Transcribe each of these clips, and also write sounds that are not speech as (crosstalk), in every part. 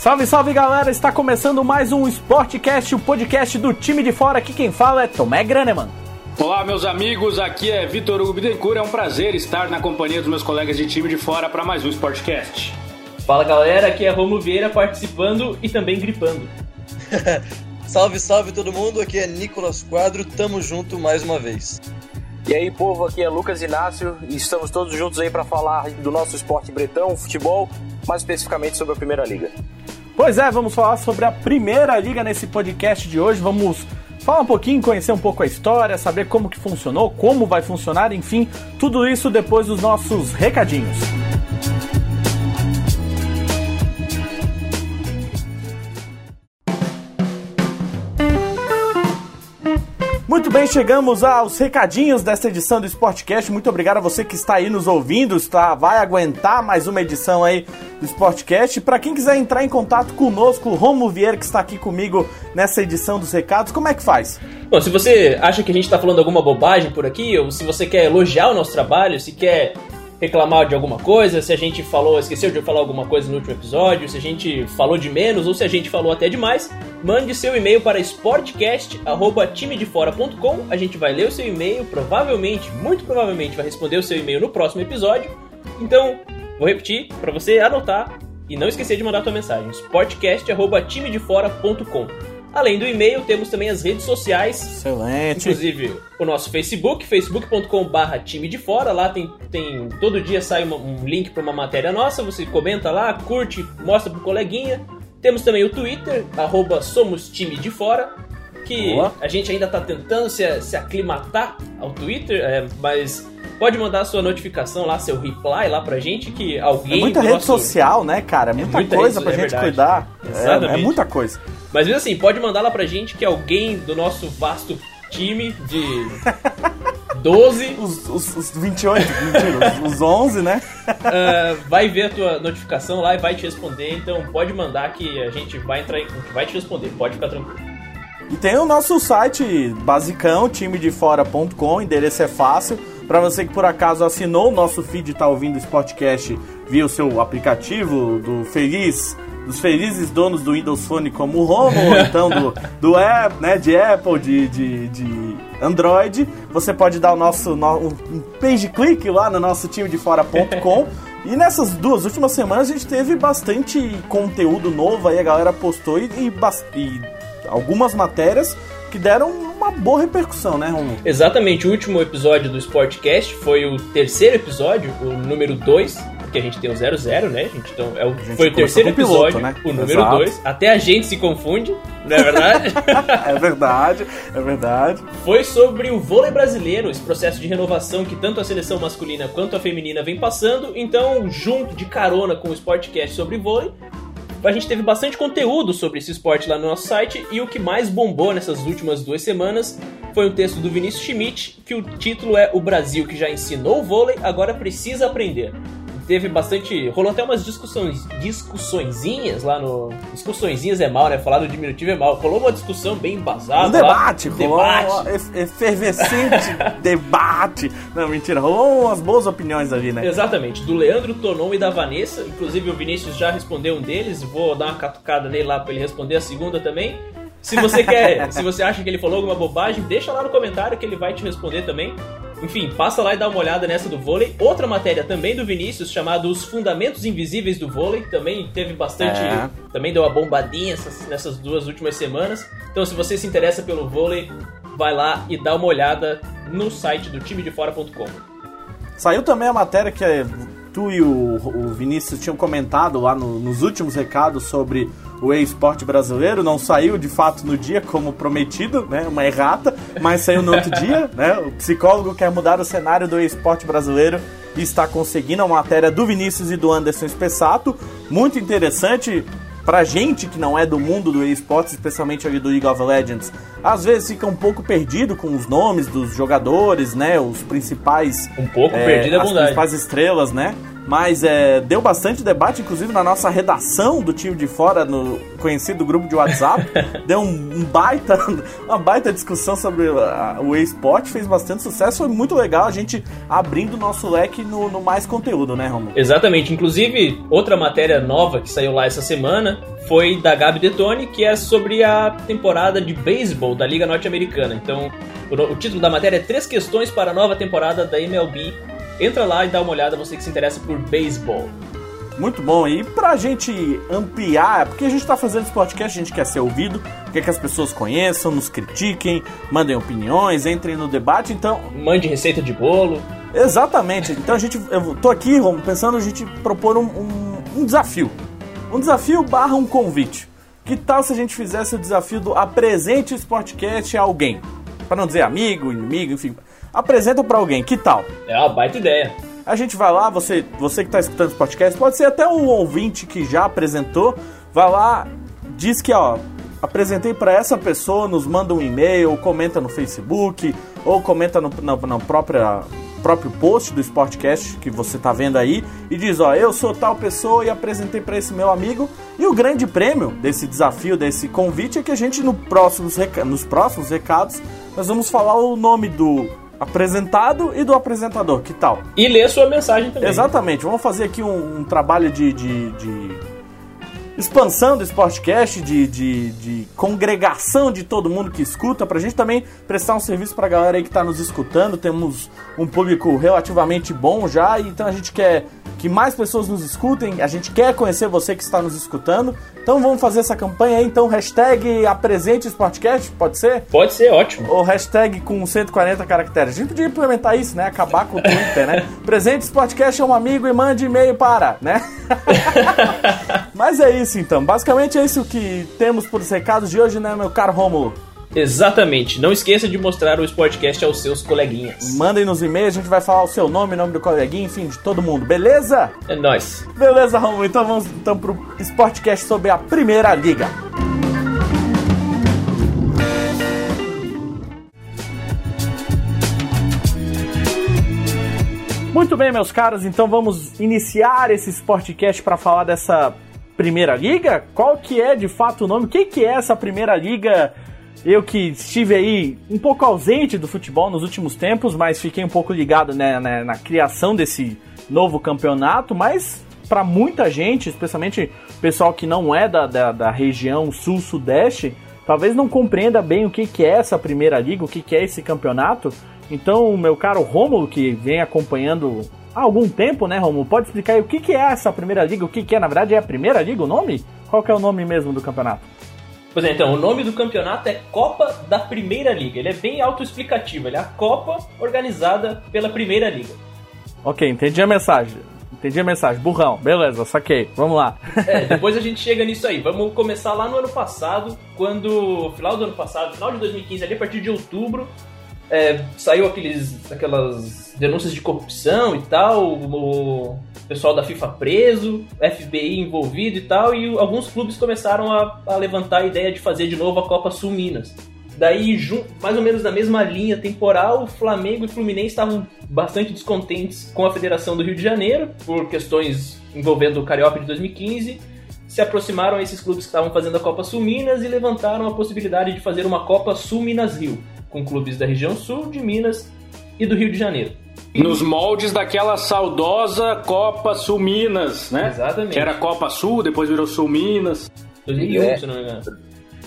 Salve, salve galera! Está começando mais um Sportcast, o podcast do time de fora. Aqui quem fala é Tomé Graneman. Olá, meus amigos, aqui é Vitor Hugo Bittencourt. É um prazer estar na companhia dos meus colegas de time de fora para mais um Sportcast. Fala galera, aqui é Romo Vieira participando e também gripando. (laughs) salve, salve todo mundo, aqui é Nicolas Quadro, tamo junto mais uma vez. E aí, povo, aqui é Lucas Inácio e estamos todos juntos aí para falar do nosso esporte bretão, futebol, mais especificamente sobre a Primeira Liga. Pois é, vamos falar sobre a Primeira Liga nesse podcast de hoje. Vamos falar um pouquinho, conhecer um pouco a história, saber como que funcionou, como vai funcionar, enfim, tudo isso depois dos nossos recadinhos. Muito bem, chegamos aos recadinhos desta edição do Sportcast. Muito obrigado a você que está aí nos ouvindo, está, vai aguentar mais uma edição aí do Sportcast. Para quem quiser entrar em contato conosco, o Romo Vieira, que está aqui comigo nessa edição dos recados, como é que faz? Bom, se você acha que a gente está falando alguma bobagem por aqui, ou se você quer elogiar o nosso trabalho, se quer reclamar de alguma coisa, se a gente falou, esqueceu de falar alguma coisa no último episódio, se a gente falou de menos ou se a gente falou até demais, mande seu e-mail para sportcast@timedefora.com. A gente vai ler o seu e-mail, provavelmente, muito provavelmente vai responder o seu e-mail no próximo episódio. Então, vou repetir para você anotar e não esquecer de mandar sua mensagem: sportcast@timedefora.com. Além do e-mail, temos também as redes sociais. Excelente. Inclusive o nosso Facebook, facebook.com.br time de fora. Lá tem, tem todo dia sai uma, um link para uma matéria nossa. Você comenta lá, curte, mostra pro coleguinha. Temos também o Twitter, arroba Somos Time de Fora. Que Boa. a gente ainda está tentando se, se aclimatar ao Twitter, é, mas pode mandar sua notificação lá, seu reply lá pra gente, que alguém. É muita rede nosso... social, né, cara? É muita, é muita coisa pra é gente verdade. cuidar. É, é, muita coisa. Mas mesmo assim, pode mandar lá pra gente que alguém do nosso vasto time de (laughs) 12. Os, os, os 28, mentira, os, os 11, né? Uh, (laughs) vai ver a tua notificação lá e vai te responder. Então pode mandar que a gente vai entrar em, vai te responder, pode ficar tranquilo. E tem o nosso site basicão, timedefora.com, endereço é fácil. Para você que por acaso assinou o nosso feed e está ouvindo o Sportcast via o seu aplicativo do Feliz dos felizes donos do Windows Phone como o Romo, ou então do, do App, né, de Apple, de, de, de Android, você pode dar o nosso no, um page click lá no nosso time de fora.com. (laughs) E nessas duas últimas semanas a gente teve bastante conteúdo novo aí, a galera postou e, e, e algumas matérias que deram uma boa repercussão, né, Romulo? Exatamente, o último episódio do Sportcast foi o terceiro episódio, o número 2 porque a gente tem o 00, né, gente? Então é o, foi o terceiro episódio, piloto, né? o número 2. Até a gente se confunde, não é verdade? (laughs) é verdade, é verdade. Foi sobre o vôlei brasileiro, esse processo de renovação que tanto a seleção masculina quanto a feminina vem passando. Então, junto de carona com o Sportcast sobre vôlei, a gente teve bastante conteúdo sobre esse esporte lá no nosso site e o que mais bombou nessas últimas duas semanas foi um texto do Vinícius Schmidt, que o título é O Brasil que já ensinou vôlei, agora precisa aprender teve bastante. Rolou até umas discussões, discussõezinhas lá no. Discussõezinhas é mal, né? Falar no diminutivo é mal. Rolou uma discussão bem embasada. Um debate, lá. rolou debate. efervescente (laughs) debate. Não, mentira, rolou umas boas opiniões ali, né? Exatamente, do Leandro Tonon e da Vanessa. Inclusive o Vinícius já respondeu um deles. Vou dar uma catucada nele lá pra ele responder a segunda também. Se você quer, (laughs) se você acha que ele falou alguma bobagem, deixa lá no comentário que ele vai te responder também. Enfim, passa lá e dá uma olhada nessa do vôlei. Outra matéria também do Vinícius, chamada Os Fundamentos Invisíveis do Vôlei, também teve bastante. É. Também deu uma bombadinha essas, nessas duas últimas semanas. Então, se você se interessa pelo vôlei, vai lá e dá uma olhada no site do timedefora.com. Saiu também a matéria que tu e o, o Vinícius tinham comentado lá no, nos últimos recados sobre o e-sport brasileiro. Não saiu de fato no dia como prometido, né? Uma errata, mas saiu no outro dia, né? O psicólogo quer mudar o cenário do e-sport brasileiro e está conseguindo. Uma matéria do Vinícius e do Anderson Spessato. Muito interessante pra gente que não é do mundo do esportes, especialmente ali do League of Legends, às vezes fica um pouco perdido com os nomes dos jogadores, né? Os principais. Um pouco é, perdido é As principais estrelas, né? Mas é, deu bastante debate, inclusive na nossa redação do time de fora, no conhecido grupo de WhatsApp. (laughs) deu um, um, baita, (laughs) uma baita discussão sobre a, o eSport, fez bastante sucesso, foi muito legal a gente abrindo o nosso leque no, no mais conteúdo, né, Romulo? Exatamente, inclusive outra matéria nova que saiu lá essa semana foi da Gabi Detone, que é sobre a temporada de beisebol da Liga Norte-Americana. Então, o, o título da matéria é Três Questões para a Nova Temporada da MLB Entra lá e dá uma olhada, você que se interessa por beisebol. Muito bom. E pra gente ampliar, porque a gente tá fazendo esse podcast, a gente quer ser ouvido, quer que as pessoas conheçam, nos critiquem, mandem opiniões, entrem no debate, então. Mande receita de bolo. Exatamente. Então a gente. Eu tô aqui, Romo, pensando a gente propor um, um, um desafio. Um desafio barra um convite. Que tal se a gente fizesse o desafio do apresente o Sportcast a alguém? Para não dizer amigo, inimigo, enfim apresenta para alguém, que tal? É uma baita ideia. A gente vai lá, você, você que está escutando esse podcast, pode ser até um ouvinte que já apresentou, vai lá, diz que, ó, apresentei para essa pessoa, nos manda um e-mail, comenta no Facebook, ou comenta no, na, na própria próprio post do Sportcast que você está vendo aí e diz, ó, eu sou tal pessoa e apresentei para esse meu amigo. E o grande prêmio desse desafio, desse convite é que a gente no próximos nos próximos recados nós vamos falar o nome do apresentado e do apresentador, que tal? E ler sua mensagem também. Exatamente, vamos fazer aqui um, um trabalho de, de, de, expansão do Sportcast, de, de, de, congregação de todo mundo que escuta, pra gente também prestar um serviço pra galera aí que tá nos escutando. Temos um público relativamente bom já, então a gente quer que mais pessoas nos escutem, a gente quer conhecer você que está nos escutando. Então vamos fazer essa campanha aí, então hashtag apresente esse podcast, pode ser? Pode ser, ótimo. Ou hashtag com 140 caracteres. A gente podia implementar isso, né? Acabar com o Twitter, né? (laughs) Presente esse podcast é um amigo e mande e-mail para, né? (laughs) Mas é isso então, basicamente é isso que temos por os recados de hoje, né, meu caro Romulo? Exatamente. Não esqueça de mostrar o Sportcast aos seus coleguinhas. Mandem nos e-mails, a gente vai falar o seu nome, o nome do coleguinha, enfim, de todo mundo, beleza? É nóis. Beleza, Romulo. Então vamos então pro Sportcast sobre a Primeira Liga. Muito bem, meus caros, então vamos iniciar esse Sportcast para falar dessa Primeira Liga? Qual que é de fato o nome? O que, que é essa Primeira Liga eu que estive aí um pouco ausente do futebol nos últimos tempos, mas fiquei um pouco ligado né, né, na criação desse novo campeonato, mas para muita gente, especialmente pessoal que não é da, da, da região sul-sudeste, talvez não compreenda bem o que, que é essa primeira liga, o que, que é esse campeonato. Então, meu caro Rômulo, que vem acompanhando há algum tempo, né, Rômulo, pode explicar aí o que, que é essa primeira liga, o que, que é, na verdade, é a primeira liga o nome? Qual que é o nome mesmo do campeonato? Pois é, então, o nome do campeonato é Copa da Primeira Liga. Ele é bem autoexplicativo, ele é a Copa organizada pela Primeira Liga. Ok, entendi a mensagem. Entendi a mensagem. Burrão, beleza, saquei. Vamos lá. É, (laughs) depois a gente chega nisso aí. Vamos começar lá no ano passado, quando. Final do ano passado, final de 2015, ali a partir de outubro, é, saiu aqueles, aquelas denúncias de corrupção e tal, o pessoal da FIFA preso, FBI envolvido e tal, e alguns clubes começaram a, a levantar a ideia de fazer de novo a Copa Sul Minas. Daí, mais ou menos na mesma linha temporal, o Flamengo e o Fluminense estavam bastante descontentes com a Federação do Rio de Janeiro, por questões envolvendo o Carioca de 2015, se aproximaram a esses clubes que estavam fazendo a Copa Sul Minas e levantaram a possibilidade de fazer uma Copa Sul Minas Rio, com clubes da região sul, de Minas e do Rio de Janeiro. Nos moldes daquela saudosa Copa Sul Minas, né? Exatamente. Que era Copa Sul, depois virou Sul Minas. 2001, é. se não me engano.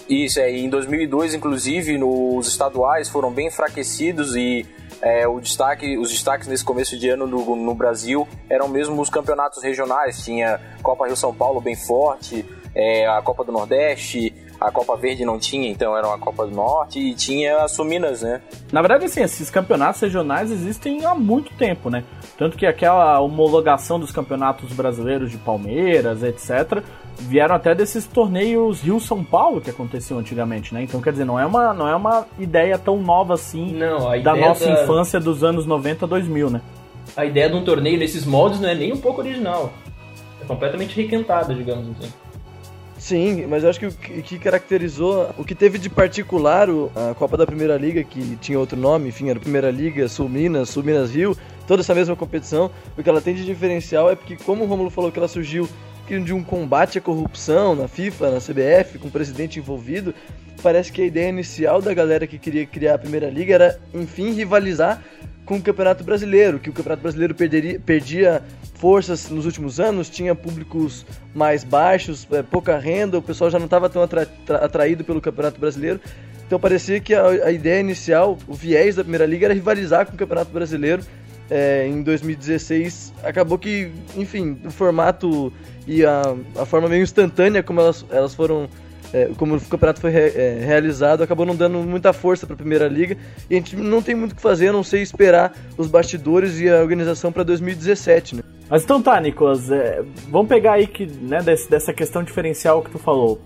Isso, é, em 2002, inclusive, nos estaduais foram bem enfraquecidos e é, o destaque, os destaques nesse começo de ano no, no, Brasil eram mesmo os campeonatos regionais. Tinha Copa Rio São Paulo bem forte, é, a Copa do Nordeste, a Copa Verde não tinha, então era uma Copa do Norte e tinha as Suminas, né? Na verdade, assim, esses campeonatos regionais existem há muito tempo, né? Tanto que aquela homologação dos campeonatos brasileiros de Palmeiras, etc., vieram até desses torneios Rio-São Paulo que aconteciam antigamente, né? Então, quer dizer, não é uma, não é uma ideia tão nova assim não, da nossa da... infância dos anos 90 2000, né? A ideia de um torneio nesses moldes não é nem um pouco original. É completamente requentada, digamos assim. Sim, mas eu acho que o que caracterizou, o que teve de particular a Copa da Primeira Liga, que tinha outro nome, enfim, era Primeira Liga Sul Minas, Sul Minas Rio, toda essa mesma competição. O que ela tem de diferencial é porque, como o Romulo falou que ela surgiu de um combate à corrupção na FIFA, na CBF, com o presidente envolvido, parece que a ideia inicial da galera que queria criar a Primeira Liga era, enfim, rivalizar com o Campeonato Brasileiro, que o Campeonato Brasileiro perderia, perdia forças nos últimos anos, tinha públicos mais baixos, é, pouca renda, o pessoal já não estava tão atra, atraído pelo Campeonato Brasileiro. Então parecia que a, a, ideia inicial, o viés da Primeira Liga era rivalizar com o Campeonato Brasileiro. É, em 2016 acabou que, enfim, o formato e a, a forma meio instantânea como elas, elas foram é, como o campeonato foi re, é, realizado, acabou não dando muita força para a Primeira Liga e a gente não tem muito o que fazer, a não sei esperar os bastidores e a organização para 2017, né? Mas então tá, Nicolas, é, vamos pegar aí que, né, desse, dessa questão diferencial que tu falou.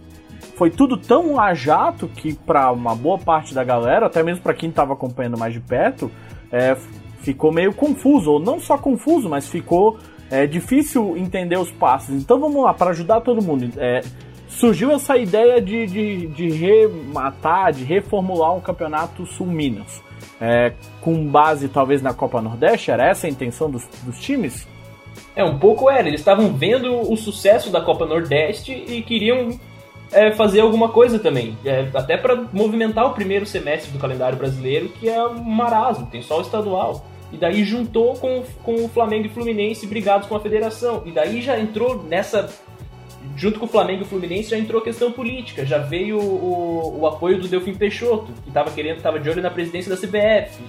Foi tudo tão a jato que para uma boa parte da galera, até mesmo para quem estava acompanhando mais de perto, é, ficou meio confuso, ou não só confuso, mas ficou é, difícil entender os passos. Então vamos lá, para ajudar todo mundo. É, surgiu essa ideia de, de, de rematar, de reformular um campeonato sul-minas. É, com base talvez na Copa Nordeste? Era essa a intenção dos, dos times? É, um pouco era. Eles estavam vendo o sucesso da Copa Nordeste e queriam é, fazer alguma coisa também. É, até para movimentar o primeiro semestre do calendário brasileiro, que é um marasmo, tem só o estadual. E daí juntou com, com o Flamengo e Fluminense brigados com a federação. E daí já entrou nessa junto com o Flamengo e o Fluminense já entrou questão política, já veio o, o apoio do Delfim Peixoto, que estava querendo, estava de olho na presidência da CBF.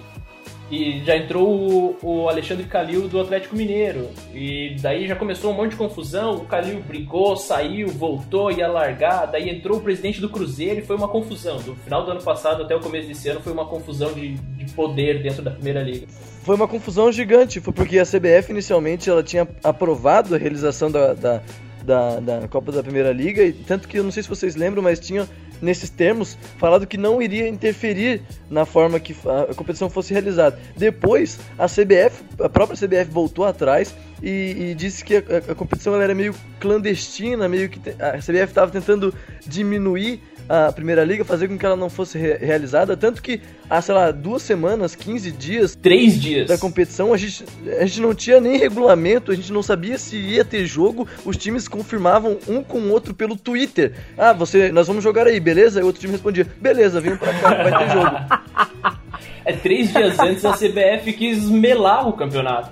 E já entrou o, o, Alexandre Calil do Atlético Mineiro. E daí já começou um monte de confusão. O Calil brigou, saiu, voltou, ia largar. Daí entrou o presidente do Cruzeiro e foi uma confusão. Do final do ano passado até o começo desse ano foi uma confusão de, de poder dentro da Primeira Liga. Foi uma confusão gigante, foi porque a CBF inicialmente ela tinha aprovado a realização da, da da, da Copa da Primeira Liga, e tanto que eu não sei se vocês lembram, mas tinha nesses termos falado que não iria interferir na forma que a competição fosse realizada. Depois, a CBF, a própria CBF voltou atrás e, e disse que a, a, competição era meio clandestina, meio que a CBF estava tentando diminuir a Primeira Liga, fazer com que ela não fosse re realizada, tanto que há, sei lá, duas semanas, 15 dias... Três dias. Da competição, a gente, a gente não tinha nem regulamento, a gente não sabia se ia ter jogo, os times confirmavam um com o outro pelo Twitter. Ah, você, nós vamos jogar aí, beleza? E o outro time respondia, beleza, vem pra cá, vai ter jogo. (laughs) É, três dias antes a CBF quis melar o campeonato.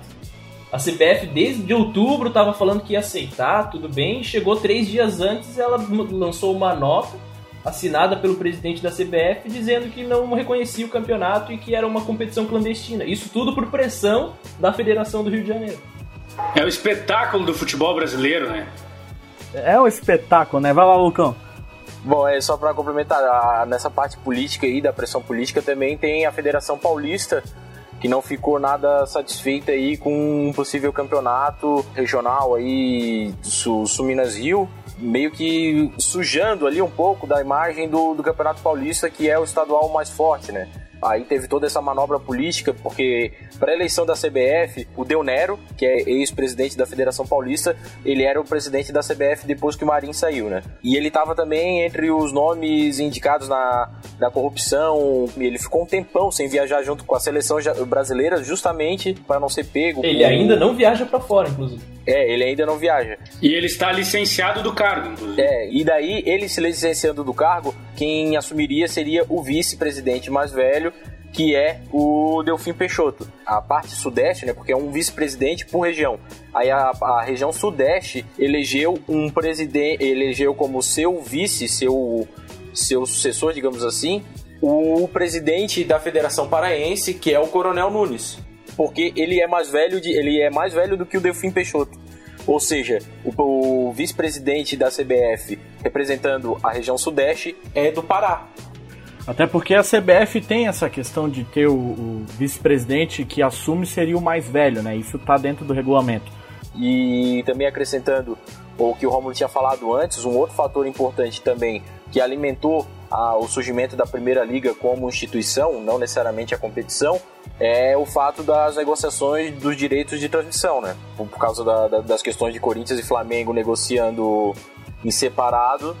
A CBF desde outubro estava falando que ia aceitar, tudo bem. Chegou três dias antes, ela lançou uma nota assinada pelo presidente da CBF dizendo que não reconhecia o campeonato e que era uma competição clandestina. Isso tudo por pressão da Federação do Rio de Janeiro. É o espetáculo do futebol brasileiro, né? É um espetáculo, né? Vai lá, Lucão. Bom, é só para complementar, a, nessa parte política aí, da pressão política, também tem a Federação Paulista, que não ficou nada satisfeita aí com um possível campeonato regional aí, Sul, Sul Minas Rio, meio que sujando ali um pouco da imagem do, do Campeonato Paulista, que é o estadual mais forte, né? Aí teve toda essa manobra política, porque para a eleição da CBF, o Del Nero, que é ex-presidente da Federação Paulista, ele era o presidente da CBF depois que o Marinho saiu, né? E ele estava também entre os nomes indicados na, na corrupção. Ele ficou um tempão sem viajar junto com a seleção brasileira, justamente para não ser pego. Ele ainda não viaja para fora, inclusive. É, ele ainda não viaja. E ele está licenciado do cargo, inclusive. É, e daí, ele se licenciando do cargo, quem assumiria seria o vice-presidente mais velho, que é o Delfim Peixoto. A parte sudeste, né, porque é um vice-presidente por região. Aí a, a, região sudeste elegeu um presidente, elegeu como seu vice, seu, seu sucessor, digamos assim, o presidente da Federação Paraense, que é o Coronel Nunes porque ele é mais velho de, ele é mais velho do que o Delfim Peixoto. Ou seja, o, o vice-presidente da CBF representando a região sudeste é do Pará. Até porque a CBF tem essa questão de ter o, o vice-presidente que assume seria o mais velho, né? Isso está dentro do regulamento. E também acrescentando o que o Romulo tinha falado antes, um outro fator importante também que alimentou o surgimento da Primeira Liga como instituição, não necessariamente a competição, é o fato das negociações dos direitos de transmissão, né? Por, causa da, da, das questões de Corinthians e Flamengo negociando em separado,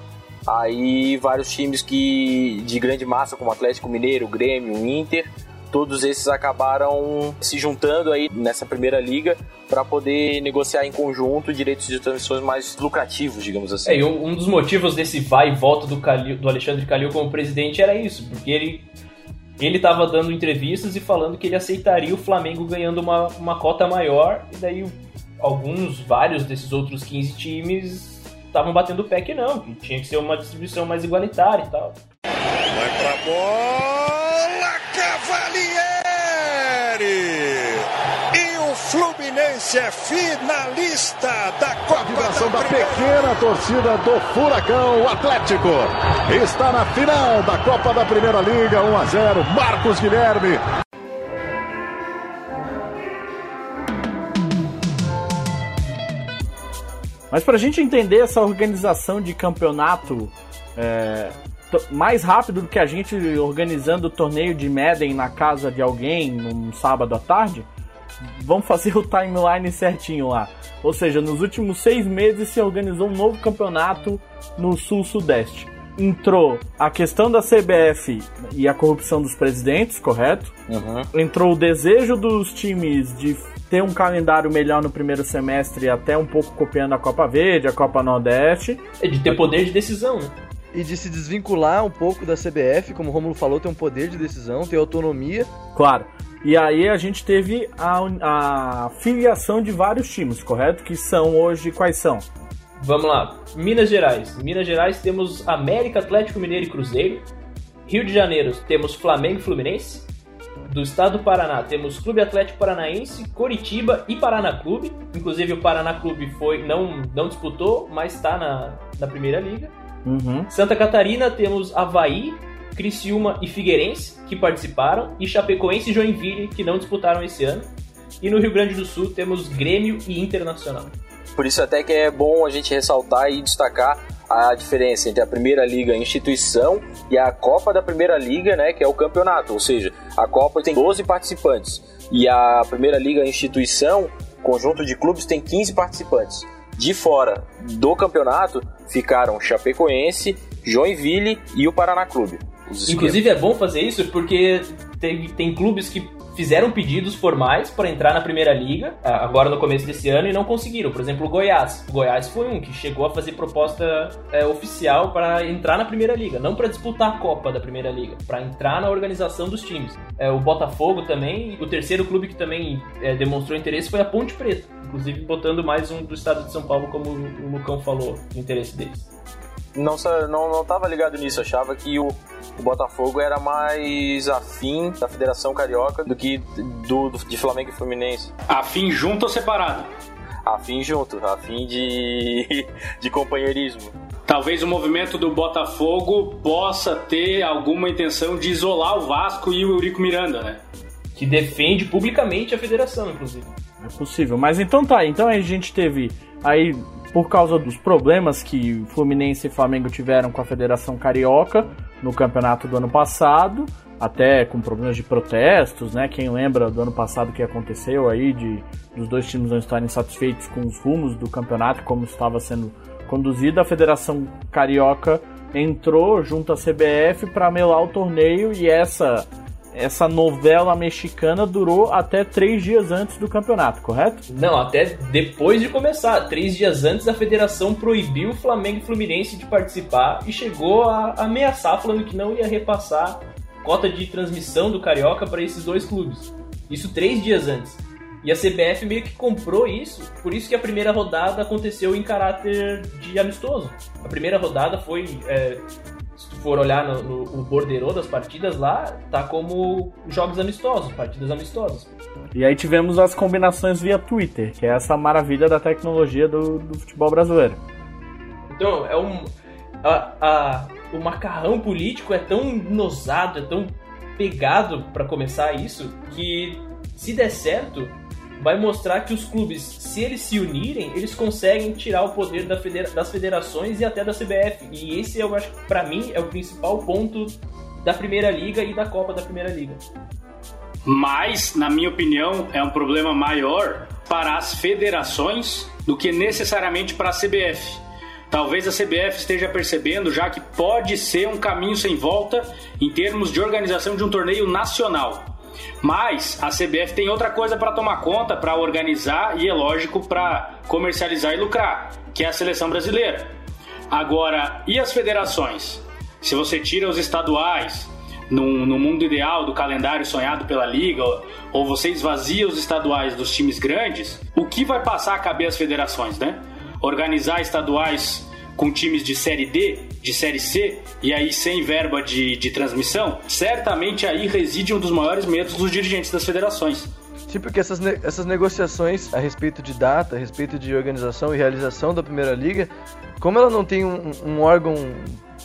aí vários times que de grande massa, como Atlético Mineiro, Grêmio, Inter, todos esses acabaram se juntando aí nessa primeira liga para poder negociar em conjunto direitos de transmissões mais lucrativos, digamos assim. É, um, um dos motivos desse vai e volta do, Calil, do Alexandre Calil como presidente era isso, porque ele ele estava dando entrevistas e falando que ele aceitaria o Flamengo ganhando uma, uma cota maior, e daí alguns, vários desses outros 15 times estavam batendo o pé que não, que tinha que ser uma distribuição mais igualitária e tal. Vai pra bola, Cavalieri! Fluminense é finalista da Copa Vibração da, da pequena torcida do Furacão, o Atlético. Está na final da Copa da Primeira Liga, 1 a 0. Marcos Guilherme. Mas para a gente entender essa organização de campeonato é, mais rápido do que a gente organizando o torneio de Madden na casa de alguém num sábado à tarde, vamos fazer o timeline certinho lá. Ou seja, nos últimos seis meses se organizou um novo campeonato no Sul-Sudeste. Entrou a questão da CBF e a corrupção dos presidentes, correto? Uhum. Entrou o desejo dos times de ter um calendário melhor no primeiro semestre, até um pouco copiando a Copa Verde, a Copa Nordeste. É de ter poder de decisão, né? E de se desvincular um pouco da CBF, como o Romulo falou, tem um poder de decisão, tem autonomia. Claro. E aí a gente teve a, a filiação de vários times, correto? Que são hoje quais são? Vamos lá. Minas Gerais. Minas Gerais temos América, Atlético Mineiro e Cruzeiro. Rio de Janeiro temos Flamengo e Fluminense. Do estado do Paraná temos Clube Atlético Paranaense, Coritiba e Paraná Clube. Inclusive o Paraná Clube foi não, não disputou, mas está na, na primeira liga. Uhum. Santa Catarina temos Havaí, Criciúma e Figueirense, que participaram, e Chapecoense e Joinville, que não disputaram esse ano. E no Rio Grande do Sul temos Grêmio e Internacional. Por isso até que é bom a gente ressaltar e destacar a diferença entre a Primeira Liga instituição e a Copa da Primeira Liga, né, que é o campeonato. Ou seja, a Copa tem 12 participantes e a Primeira Liga instituição, conjunto de clubes, tem 15 participantes. De fora do campeonato ficaram Chapecoense, Joinville e o Paraná Clube. Inclusive é bom fazer isso porque tem, tem clubes que fizeram pedidos formais para entrar na Primeira Liga, agora no começo desse ano, e não conseguiram. Por exemplo, o Goiás. O Goiás foi um que chegou a fazer proposta é, oficial para entrar na Primeira Liga, não para disputar a Copa da Primeira Liga, para entrar na organização dos times. É, o Botafogo também, o terceiro clube que também é, demonstrou interesse foi a Ponte Preta, inclusive botando mais um do estado de São Paulo, como o Lucão falou, interesse deles não, não, não tava ligado nisso, achava que o, o Botafogo era mais afim da Federação Carioca do que do, do, de Flamengo e Fluminense. Afim junto ou separado? Afim junto, afim de, (laughs) de companheirismo. Talvez o movimento do Botafogo possa ter alguma intenção de isolar o Vasco e o Eurico Miranda, né? Que defende publicamente a federação, inclusive. É possível. Mas então tá, então a gente teve aí por causa dos problemas que Fluminense e Flamengo tiveram com a Federação Carioca no campeonato do ano passado, até com problemas de protestos, né? Quem lembra do ano passado que aconteceu aí de dos dois times não estarem satisfeitos com os rumos do campeonato como estava sendo conduzido, a Federação Carioca entrou junto à CBF para melar o torneio e essa essa novela mexicana durou até três dias antes do campeonato, correto? Não, até depois de começar. Três dias antes, a federação proibiu o Flamengo e Fluminense de participar e chegou a ameaçar, falando que não ia repassar cota de transmissão do Carioca para esses dois clubes. Isso três dias antes. E a CBF meio que comprou isso, por isso que a primeira rodada aconteceu em caráter de amistoso. A primeira rodada foi é, for olhar no, no, no borderô das partidas lá, tá como jogos amistosos, partidas amistosas. E aí tivemos as combinações via Twitter, que é essa maravilha da tecnologia do, do futebol brasileiro. Então, é um. A, a, o macarrão político é tão nosado, é tão pegado para começar isso, que se der certo, vai mostrar que os clubes, se eles se unirem, eles conseguem tirar o poder da federa das federações e até da CBF. E esse, eu acho que, para mim, é o principal ponto da Primeira Liga e da Copa da Primeira Liga. Mas, na minha opinião, é um problema maior para as federações do que necessariamente para a CBF. Talvez a CBF esteja percebendo já que pode ser um caminho sem volta em termos de organização de um torneio nacional. Mas a CBF tem outra coisa para tomar conta, para organizar e é lógico para comercializar e lucrar, que é a seleção brasileira. Agora, e as federações? Se você tira os estaduais, no, no, mundo ideal do calendário sonhado pela liga, ou, você esvazia os estaduais dos times grandes, o que vai passar a caber às federações, né? Organizar estaduais com times de série D, de série C, e aí sem verba de, de transmissão, certamente aí reside um dos maiores medos dos dirigentes das federações. Sim, porque essas, ne essas negociações a respeito de data, a respeito de organização e realização da Primeira Liga, como ela não tem um, um órgão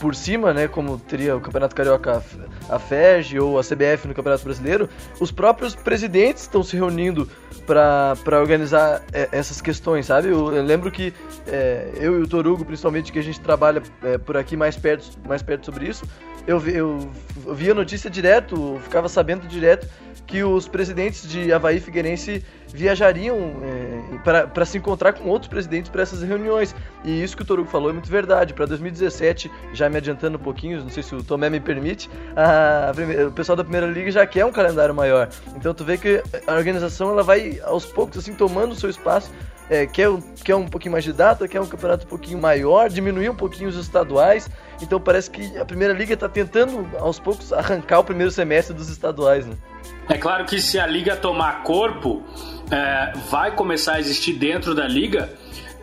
por cima, né, como teria o Campeonato Carioca, a FEG ou a CBF no Campeonato Brasileiro, os próprios presidentes estão se reunindo para organizar é, essas questões, sabe? Eu, eu lembro que é, eu e o Torugo, principalmente, que a gente trabalha é, por aqui mais perto, mais perto sobre isso, eu, eu, eu via notícia direto, ficava sabendo direto que os presidentes de Havaí Figueirense viajariam é, para se encontrar com outros presidentes para essas reuniões. E isso que o Torugo falou é muito verdade. Para 2017, já me adiantando um pouquinho, não sei se o Tomé me permite, a, a, o pessoal da Primeira Liga já quer um calendário maior. Então tu vê que a organização ela vai aos poucos assim tomando o seu espaço é, quer, quer um pouquinho mais de data, quer um campeonato um pouquinho maior, diminuir um pouquinho os estaduais. Então parece que a Primeira Liga está tentando, aos poucos, arrancar o primeiro semestre dos estaduais. Né? É claro que se a Liga tomar corpo, é, vai começar a existir dentro da Liga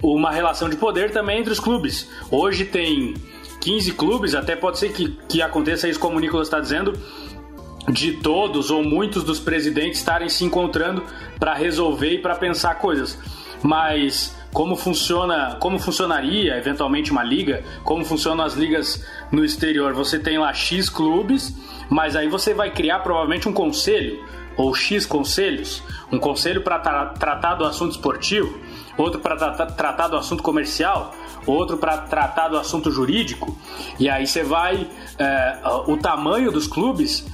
uma relação de poder também entre os clubes. Hoje tem 15 clubes, até pode ser que, que aconteça isso como o Nicolas está dizendo, de todos ou muitos dos presidentes estarem se encontrando para resolver e para pensar coisas mas como funciona, como funcionaria eventualmente uma liga, como funcionam as ligas no exterior. Você tem lá X clubes, mas aí você vai criar provavelmente um conselho ou X conselhos, um conselho para tra tratar do assunto esportivo, outro para tra tratar do assunto comercial, outro para tratar do assunto jurídico. E aí você vai é, o tamanho dos clubes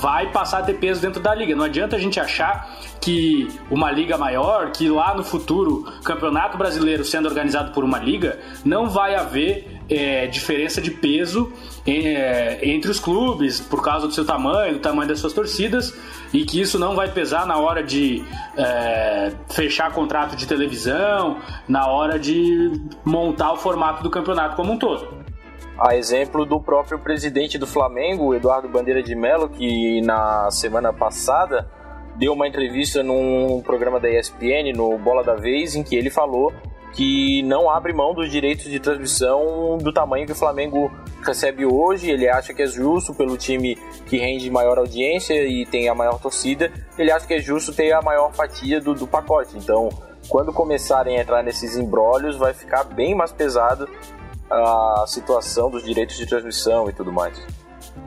vai passar a ter peso dentro da liga. Não adianta a gente achar que uma liga maior, que lá no futuro, campeonato brasileiro sendo organizado por uma liga, não vai haver é, diferença de peso é, entre os clubes por causa do seu tamanho, do tamanho das suas torcidas, e que isso não vai pesar na hora de é, fechar contrato de televisão, na hora de montar o formato do campeonato como um todo. A exemplo do próprio presidente do Flamengo, Eduardo Bandeira de Mello, que na semana passada deu uma entrevista num programa da ESPN, no Bola da Vez, em que ele falou que não abre mão dos direitos de transmissão do tamanho que o Flamengo recebe hoje. Ele acha que é justo pelo time que rende maior audiência e tem a maior torcida. Ele acha que é justo ter a maior fatia do, do pacote. Então, quando começarem a entrar nesses embrólios, vai ficar bem mais pesado a situação dos direitos de transmissão e tudo mais.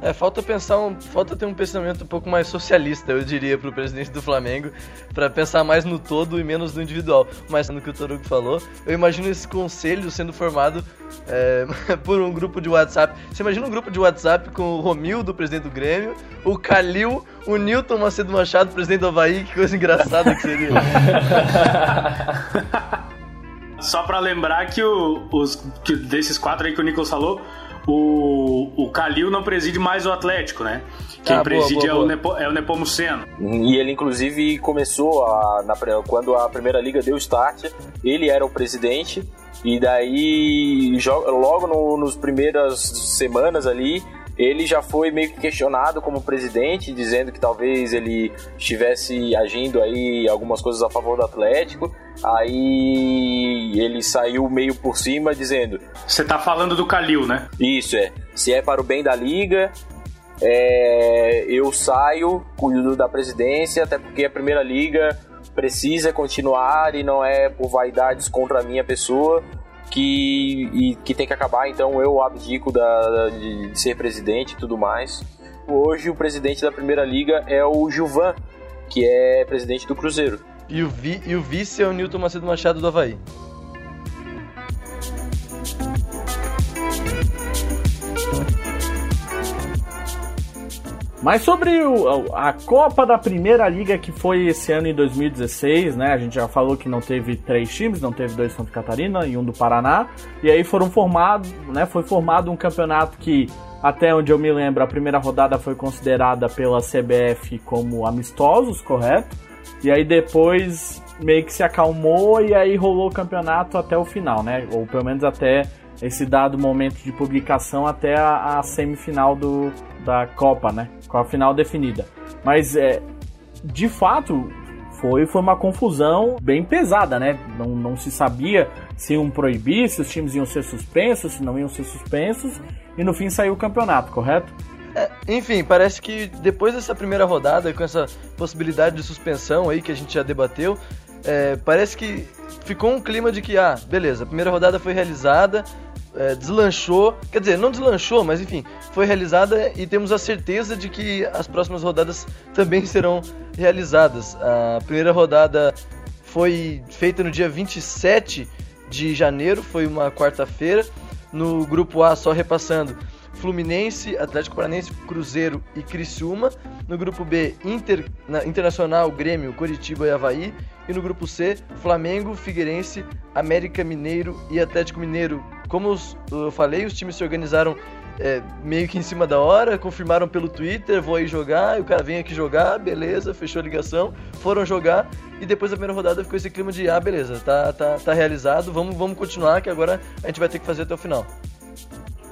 É, falta pensar um, falta ter um pensamento um pouco mais socialista, eu diria, para o presidente do Flamengo, para pensar mais no todo e menos no individual. Mas no que o Torugo falou, eu imagino esse conselho sendo formado é, (laughs) por um grupo de WhatsApp. Você imagina um grupo de WhatsApp com o Romildo, presidente do Grêmio, o Calil, o Newton Macedo Machado, presidente do Havaí, que coisa engraçada que seria. (laughs) Só para lembrar que, o, os, que desses quatro aí que o Nicolas falou, o, o Calil não preside mais o Atlético, né? Quem ah, preside boa, boa, é, boa. O Nepo, é o Nepomuceno. E ele, inclusive, começou a, na, quando a Primeira Liga deu start, ele era o presidente. E daí, logo no, nos primeiras semanas ali, ele já foi meio que questionado como presidente, dizendo que talvez ele estivesse agindo aí algumas coisas a favor do Atlético. Aí ele saiu meio por cima dizendo: Você tá falando do Calil, né? Isso é. Se é para o bem da liga, é, eu saio, da presidência, até porque a primeira liga precisa continuar e não é por vaidades contra a minha pessoa que, e, que tem que acabar, então eu abdico da, de, de ser presidente e tudo mais. Hoje o presidente da Primeira Liga é o Gilvan, que é presidente do Cruzeiro. E o, vi, e o vice é o Newton Macedo Machado do Havaí. Mas sobre o, a Copa da Primeira Liga que foi esse ano em 2016, né? A gente já falou que não teve três times, não teve dois Santa Catarina e um do Paraná. E aí foram formados, né? Foi formado um campeonato que até onde eu me lembro, a primeira rodada foi considerada pela CBF como amistosos, correto? E aí depois meio que se acalmou e aí rolou o campeonato até o final, né? Ou pelo menos até esse dado momento de publicação até a, a semifinal do, da Copa, né? Com a final definida. Mas é, de fato foi, foi uma confusão bem pesada, né? Não, não se sabia se iam proibir, se os times iam ser suspensos, se não iam ser suspensos, e no fim saiu o campeonato, correto? É, enfim, parece que depois dessa primeira rodada, com essa possibilidade de suspensão aí que a gente já debateu, é, parece que ficou um clima de que, ah, beleza, a primeira rodada foi realizada, é, deslanchou, quer dizer, não deslanchou, mas enfim, foi realizada e temos a certeza de que as próximas rodadas também serão realizadas. A primeira rodada foi feita no dia 27 de janeiro, foi uma quarta-feira. No grupo A, só repassando, Fluminense, Atlético Paranaense, Cruzeiro e Criciúma. No grupo B, Inter, na, Internacional, Grêmio, Coritiba e Havaí. E no grupo C, Flamengo, Figueirense, América Mineiro e Atlético Mineiro. Como eu falei, os times se organizaram é, meio que em cima da hora, confirmaram pelo Twitter, vou aí jogar, e o cara vem aqui jogar, beleza, fechou a ligação, foram jogar, e depois da primeira rodada ficou esse clima de, ah, beleza, tá, tá, tá realizado, vamos, vamos continuar, que agora a gente vai ter que fazer até o final.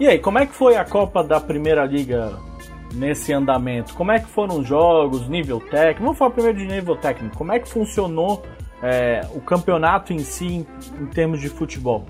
E aí, como é que foi a Copa da Primeira Liga nesse andamento? Como é que foram os jogos, nível técnico? Vamos falar primeiro de nível técnico. Como é que funcionou é, o campeonato em si em, em termos de futebol?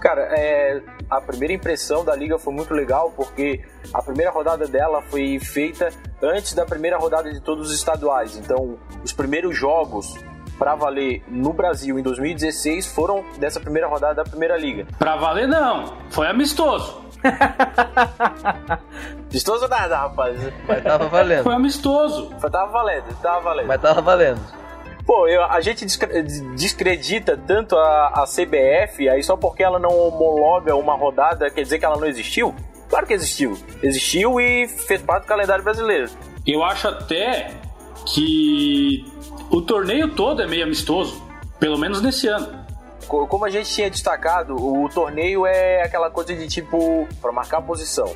Cara, é, a primeira impressão da liga foi muito legal porque a primeira rodada dela foi feita antes da primeira rodada de todos os estaduais. Então, os primeiros jogos para valer no Brasil em 2016 foram dessa primeira rodada da primeira liga. Pra valer não, foi amistoso. (laughs) Amistoso nada, rapaz. Mas tava valendo. Foi amistoso. Foi, tava valendo, tava valendo. Mas tava valendo. Pô, eu- a gente descredita tanto a, a CBF, aí só porque ela não homologa uma rodada, quer dizer que ela não existiu? Claro que existiu. Existiu e fez parte do calendário brasileiro. Eu acho até que o torneio todo é meio amistoso, pelo menos nesse ano. Co- Como a gente tinha destacado, o torneio é aquela coisa de tipo, para marcar posição.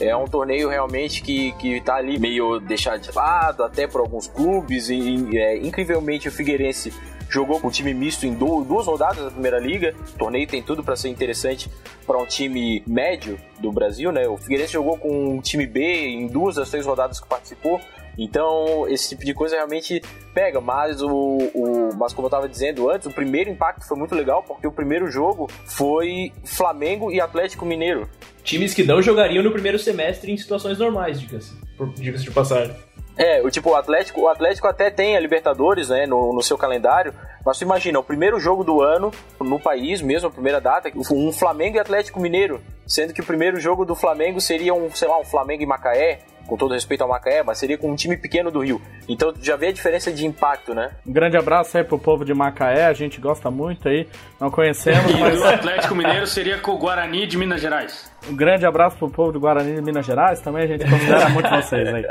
É um torneio realmente que, que tá ali meio deixado de lado, até por alguns clubes. E, é, incrivelmente o Figueirense jogou com um time misto em du- duas rodadas da primeira liga. O torneio tem tudo para ser interessante para um time médio do Brasil, né? O Figueirense jogou com um time B em duas das três rodadas que participou. Então, esse tipo de coisa realmente pega, mas o, o mas como eu estava dizendo antes, o primeiro impacto foi muito legal porque o primeiro jogo foi Flamengo e Atlético Mineiro. Times que não jogariam no primeiro semestre em situações normais, diga-se. por- Diga-se de passagem. É, o tipo, o Atlético, o Atlético até tem a Libertadores, né, no, no seu calendário, mas tu imagina, o primeiro jogo do ano no país, mesmo a primeira data, um Flamengo e Atlético Mineiro, sendo que o primeiro jogo do Flamengo seria um, sei lá, um Flamengo e Macaé, com todo respeito ao Macaé, mas seria com um time pequeno do Rio. Então tu já vê a diferença de impacto, né? Um grande abraço aí pro povo de Macaé, a gente gosta muito aí, não conhecemos, E mas o Atlético Mineiro seria com o Guarani de Minas Gerais. um grande abraço pro povo do Guarani de Minas Gerais, também a gente considera muito vocês aí.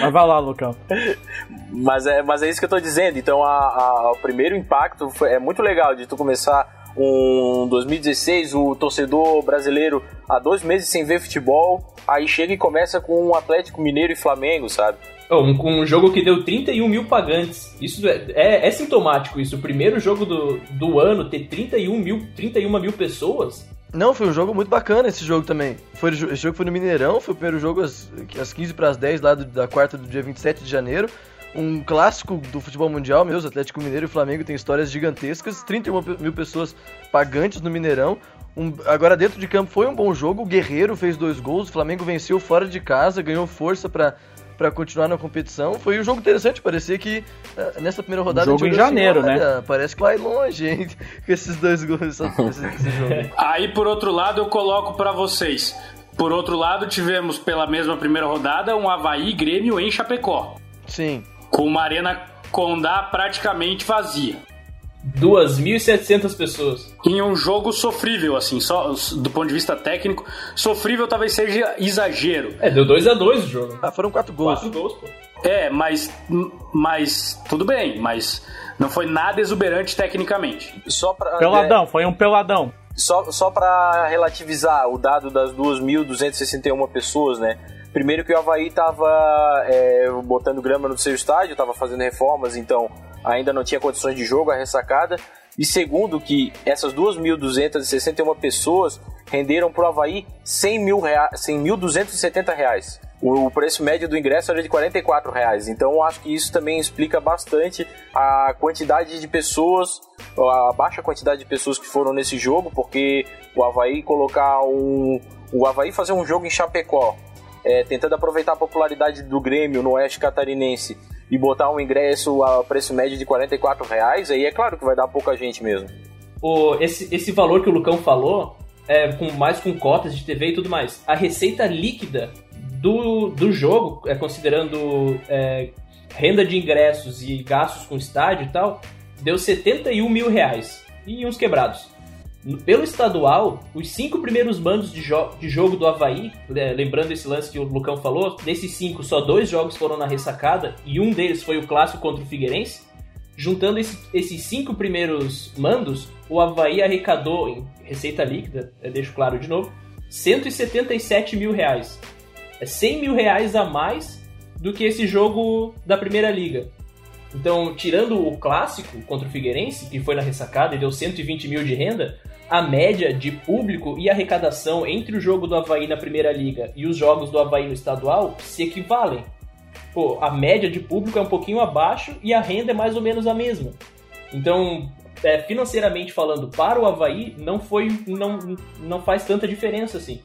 Mas vai lá, Lucão. Mas é, mas é isso que eu tô dizendo. Então, a, a- o primeiro impacto foi, é muito legal de tu começar um 2016, o torcedor brasileiro há dois meses sem ver futebol, aí chega e começa com um Atlético Mineiro e Flamengo, sabe? Oh, um, um jogo que deu 31 mil pagantes. Isso é, é, é sintomático isso. O primeiro jogo do, do ano ter 31 mil, 31 mil pessoas. Não, foi um jogo muito bacana esse jogo também. Foi, esse jogo foi no Mineirão, foi o primeiro jogo às, às 15 para as 10 lá do- da quarta do dia 27 de janeiro. Um clássico do futebol mundial mesmo, Atlético Mineiro e Flamengo tem histórias gigantescas. 31 pe- mil pessoas pagantes no Mineirão. Um- agora dentro de campo foi um bom jogo, o Guerreiro fez dois gols, o Flamengo venceu fora de casa, ganhou força para para continuar na competição. Foi um jogo interessante, parecia que eh, nessa primeira rodada... Jogo a gente em assim, janeiro, né? "Olha, Parece que vai longe, hein, (laughs) com esses dois gols, esse, esse- jogo. aí." Aí, por outro lado, eu coloco pra vocês. Por outro lado, tivemos pela mesma primeira rodada um Havaí Grêmio em Chapecó, Sim. Com uma arena Condá praticamente vazia. 2.700 pessoas. Em um jogo sofrível, assim, só do ponto de vista técnico, sofrível talvez seja exagero. É, deu 2 a 2 o jogo. Ah, foram quatro gols. 4 gols, pô. É, mas, mas tudo bem, mas não foi nada exuberante tecnicamente. Só pra, Peladão, foi um peladão. só, só para relativizar o dado das 2.261 pessoas, né? Primeiro que o Havaí estava é, botando grama no seu estádio, estava fazendo reformas, então ainda não tinha condições de jogo, a ressacada. E segundo que essas 2.261 pessoas renderam para o Havaí 100 mil rea... 100.270 reais. O preço médio do ingresso era de 44 reais. Então acho que isso também explica bastante a quantidade de pessoas, a baixa quantidade de pessoas que foram nesse jogo, porque o Havaí colocar um. O Havaí fazer um jogo em Chapecó, é, tentando aproveitar a popularidade do Grêmio no Oeste Catarinense e botar um ingresso a preço médio de 44 reais, aí é claro que vai dar pouca gente mesmo. O, esse, esse valor que o Lucão falou, é, com mais com cotas de TV e tudo mais, a receita líquida do, do jogo, é, considerando é, renda de ingressos e gastos com estádio e tal, deu 71 mil reais e uns quebrados. Pelo estadual, os cinco primeiros mandos de, jo de jogo do Havaí, né, lembrando esse lance que o Lucão falou, desses cinco, só dois jogos foram na ressacada e um deles foi o clássico contra o Figueirense. Juntando esse, esses cinco primeiros mandos, o Havaí arrecadou em receita líquida, deixo claro de novo, 177 mil reais. É 100 mil reais a mais do que esse jogo da Primeira Liga. Então, tirando o clássico contra o Figueirense, que foi na ressacada e deu 120 mil de renda, a média de público e arrecadação entre o jogo do Havaí na Primeira Liga e os jogos do Havaí no estadual se equivalem. Pô, a média de público é um pouquinho abaixo e a renda é mais ou menos a mesma. Então, é, financeiramente falando, para o Havaí, não, foi, não, não faz tanta diferença assim.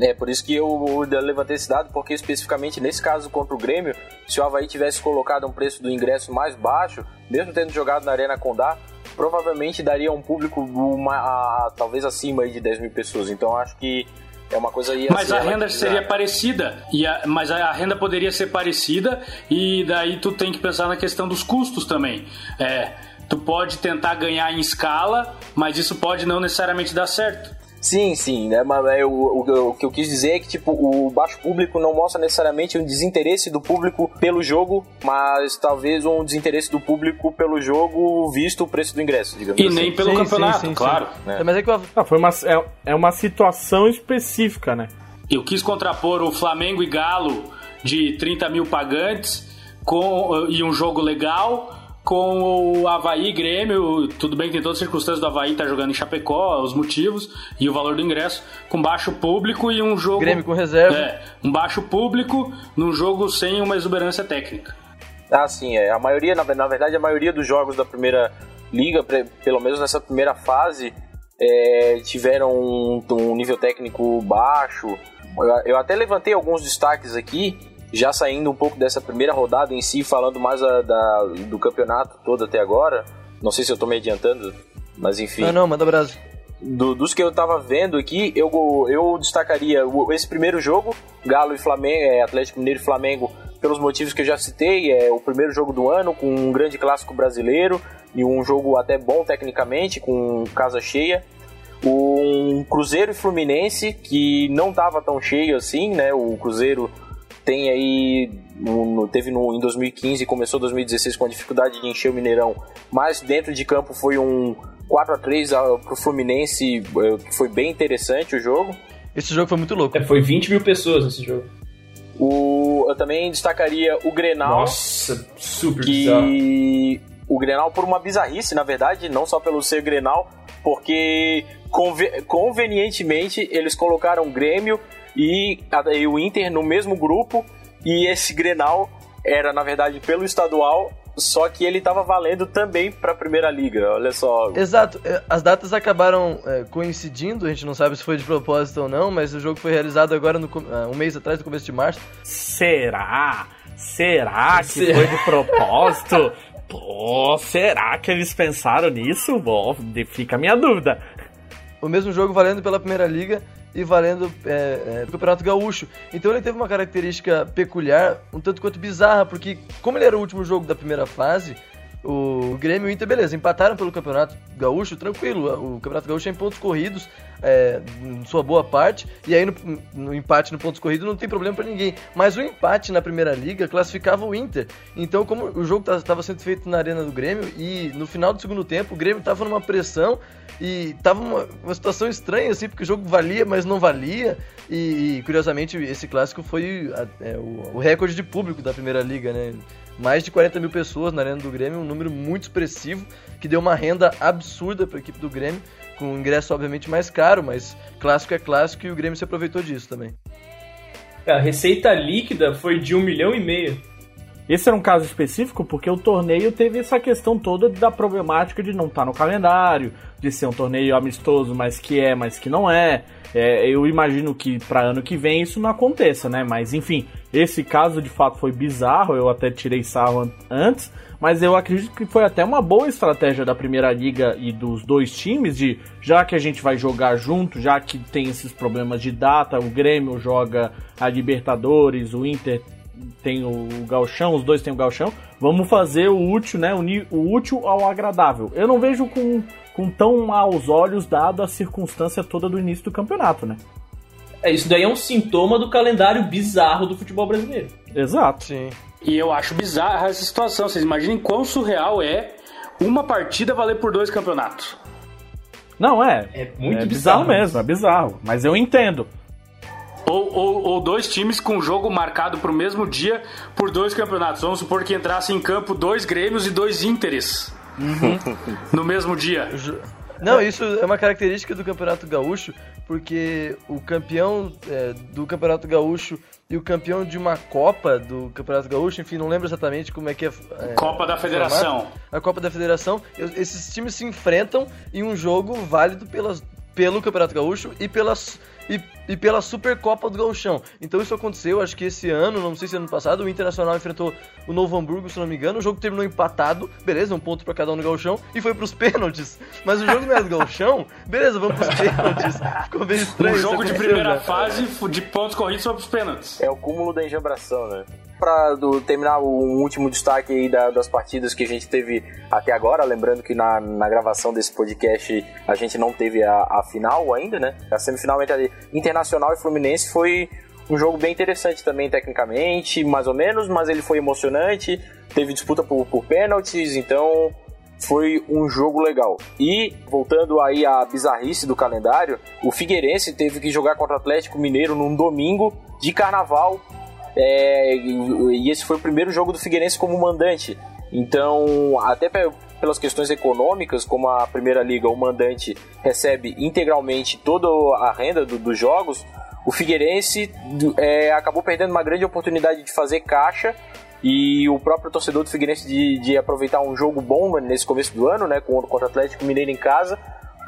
É, por isso que eu levantei esse dado, porque especificamente nesse caso contra o Grêmio, se o Havaí tivesse colocado um preço do ingresso mais baixo, mesmo tendo jogado na Arena Condá, provavelmente daria um público uma, a, talvez acima de 10 mil pessoas. Então acho que é uma coisa aí. Mas a renda seria parecida. E a, mas a renda poderia ser parecida e daí tu tem que pensar na questão dos custos também. É, tu pode tentar ganhar em escala, mas isso pode não necessariamente dar certo. Sim, sim, né? Mas é, o, o, o, que eu quis dizer é que tipo, o baixo público não mostra necessariamente um desinteresse do público pelo jogo, mas talvez um desinteresse do público pelo jogo visto o preço do ingresso, digamos e assim. E nem pelo sim, campeonato, sim, sim, claro. É. Mas é que ah, foi uma, é, é uma situação específica, né? Eu quis contrapor o Flamengo e Galo de 30 mil pagantes com, e um jogo legal com o Havaí Grêmio, tudo bem que tem todas as circunstâncias do Havaí estar tá jogando em Chapecó, os motivos e o valor do ingresso, com baixo público e um jogo. Grêmio com reserva. É, um baixo público num jogo sem uma exuberância técnica. Ah, sim, é. A maioria, na, na verdade, a maioria dos jogos da primeira liga, pelo menos nessa primeira fase, é, tiveram um, um, nível técnico baixo. Eu, eu até levantei alguns destaques aqui já saindo um pouco dessa primeira rodada em si, falando mais a, da, do campeonato todo até agora, não sei se eu tô me adiantando, mas enfim. Não, não, manda Brasil. Do, dos que eu tava vendo aqui, eu, eu destacaria esse primeiro jogo, Galo e Flamengo, é, Atlético Mineiro e Flamengo, pelos motivos que eu já citei, é o primeiro jogo do ano, com um grande clássico brasileiro e um jogo até bom tecnicamente, com casa cheia. Um Cruzeiro e Fluminense, que não tava tão cheio assim, né? O Cruzeiro tem aí no, teve no, em 2015 começou 2016 com a dificuldade de encher o Mineirão, mas dentro de campo foi um 4 a 3 para o Fluminense, eh, foi bem interessante o jogo. Esse jogo foi muito louco. É, foi 20 mil pessoas nesse jogo. O, eu também destacaria o Grenal. Nossa, super que bizarro. O Grenal por uma bizarrice, na verdade, não só pelo ser Grenal, porque convenientemente eles colocaram o Grêmio e, e o Inter no mesmo grupo e esse Grenal era na verdade pelo estadual só que ele estava valendo também para a Primeira Liga, olha só. Exato, é, as datas acabaram é, coincidindo, a gente não sabe se foi de propósito ou não, mas o jogo foi realizado agora no, é, um mês atrás, no começo de março. Será? Será que Será? foi de propósito? Pô, será que eles pensaram nisso? Bom, fica a minha dúvida. O mesmo jogo valendo pela Primeira Liga e valendo é, é, Campeonato Gaúcho. Então ele teve uma característica peculiar, um tanto quanto bizarra, porque como ele era o último jogo da primeira fase, o Grêmio e o Inter, beleza, empataram pelo Campeonato Gaúcho, tranquilo. O Campeonato Gaúcho é em pontos corridos. é, em sua boa parte, e aí no, no empate no pontos corridos não tem problema para ninguém. Mas o empate na primeira liga classificava o Inter. Então, como o jogo estava sendo feito na arena do Grêmio, e no final do segundo tempo o Grêmio estava numa pressão e tava uma, uma situação estranha, assim, porque o jogo valia, mas não valia. E, e curiosamente, esse clássico foi a, é, o, o recorde de público da primeira liga, né? Mais de 40 mil pessoas na Arena do Grêmio, um número muito expressivo, que deu uma renda absurda para a equipe do Grêmio, com um ingresso obviamente mais caro, mas clássico é clássico e o Grêmio se aproveitou disso também. A receita líquida foi de um milhão e meio. Esse era um caso específico porque o torneio teve essa questão toda da problemática de não estar tá no calendário, de ser um torneio amistoso, mas que é, mas que não é. é eu imagino que para ano que vem isso não aconteça, né? Mas enfim, esse caso de fato foi bizarro, eu até tirei sarro antes, mas eu acredito que foi até uma boa estratégia da Primeira Liga e dos dois times de, já que a gente vai jogar junto, já que tem esses problemas de data, o Grêmio joga a Libertadores, o Inter tem o galchão, os dois têm o galchão, vamos fazer o útil, né, unir o útil ao agradável. Eu não vejo com, com tão maus olhos dado a circunstância toda do início do campeonato, né? É, isso daí é um sintoma do calendário bizarro do futebol brasileiro. Exato. Sim. E eu acho bizarra essa situação. Vocês imaginem quão surreal é uma partida valer por dois campeonatos. Não, é. É muito é bizarro. bizarro mesmo, é bizarro. Mas eu entendo. Ou, ou, ou dois times com jogo marcado para o mesmo dia por dois campeonatos. Vamos supor que entrasse em campo dois Grêmios e dois Interes no mesmo dia. Não, isso é uma característica do Campeonato Gaúcho, porque o campeão é, do Campeonato Gaúcho e o campeão de uma Copa do Campeonato Gaúcho, enfim, não lembro exatamente como é que é. é Copa da Federação. Formato, a Copa da Federação, esses times se enfrentam em um jogo válido pelas, pelo Campeonato Gaúcho e pelas e, e pela Supercopa do Gauchão. Então isso aconteceu, acho que esse ano, não sei se ano passado, o Internacional enfrentou o Novo Hamburgo, se não me engano. O jogo terminou empatado, beleza, um ponto para cada um no Gauchão, e foi pros (laughs) pênaltis. Mas o jogo não era do Gauchão, beleza, vamos pros pênaltis. (laughs) Ficou bem estranho. Um jogo de primeira já. fase de pontos corridos foi pros pênaltis. É o cúmulo da enjambração, né? Para terminar o último destaque aí da, das partidas que a gente teve até agora, lembrando que na, na gravação desse podcast a gente não teve a, a final ainda, né? A semifinal entre Internacional e Fluminense foi um jogo bem interessante também tecnicamente, mais ou menos, mas ele foi emocionante, teve disputa por, por pênaltis, então foi um jogo legal. E, voltando aí à bizarrice do calendário, o Figueirense teve que jogar contra o Atlético Mineiro num domingo de carnaval é, e esse foi o primeiro jogo do Figueirense como mandante. Então, até pelas questões econômicas, como a Primeira Liga, o mandante recebe integralmente toda a renda do, dos jogos, o Figueirense é, acabou perdendo uma grande oportunidade de fazer caixa e o próprio torcedor do Figueirense de, de aproveitar um jogo bom nesse começo do ano, né, contra o Atlético Mineiro em casa,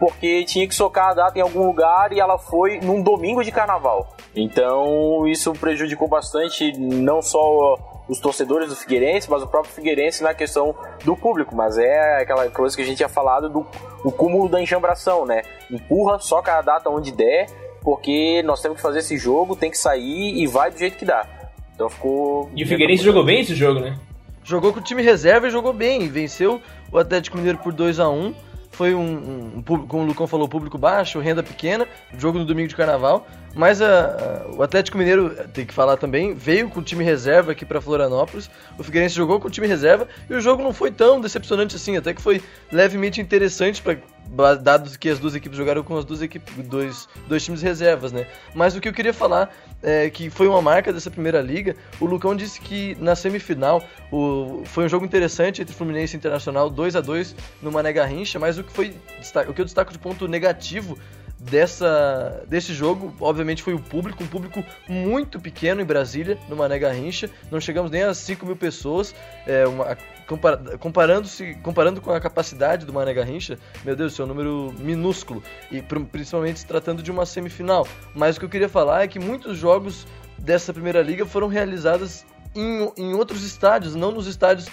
porque tinha que socar a data em algum lugar e ela foi num domingo de carnaval. Então isso prejudicou bastante não só os torcedores do Figueirense, mas o próprio Figueirense na questão do público. Mas é aquela coisa que a gente tinha falado do o cúmulo da enjambração, né? Empurra, soca a data onde der, porque nós temos que fazer esse jogo, tem que sair e vai do jeito que dá. Então ficou. E o Figueirense jogou bem esse jogo, né? Jogou com o time reserva e jogou bem. Venceu o Atlético Mineiro por 2 a 1 foi um, um, um, como o Lucão falou, público baixo, renda pequena, jogo no domingo de carnaval. Mas a, a, o Atlético Mineiro, tem que falar também, veio com o time reserva aqui para Florianópolis. O Figueirense jogou com o time reserva e o jogo não foi tão decepcionante assim, até que foi levemente interessante para dados que as duas equipes jogaram com as duas equipes, dois, dois times reservas, né? Mas o que eu queria falar é que foi uma marca dessa primeira liga. O Lucão disse que na semifinal o, foi um jogo interessante entre Fluminense e Internacional, 2 a 2 no Mané Garrincha, mas o que foi o que eu destaco de ponto negativo dessa, desse jogo, obviamente, foi o público, um público muito pequeno em Brasília, no Mané Garrincha. Não chegamos nem a 5 mil pessoas. É uma, comparando-se, comparando com a capacidade do Mané Garrincha, meu Deus, isso é um número minúsculo. E principalmente se tratando de uma semifinal. Mas o que eu queria falar é que muitos jogos dessa primeira liga foram realizados em, em outros estádios, não nos estádios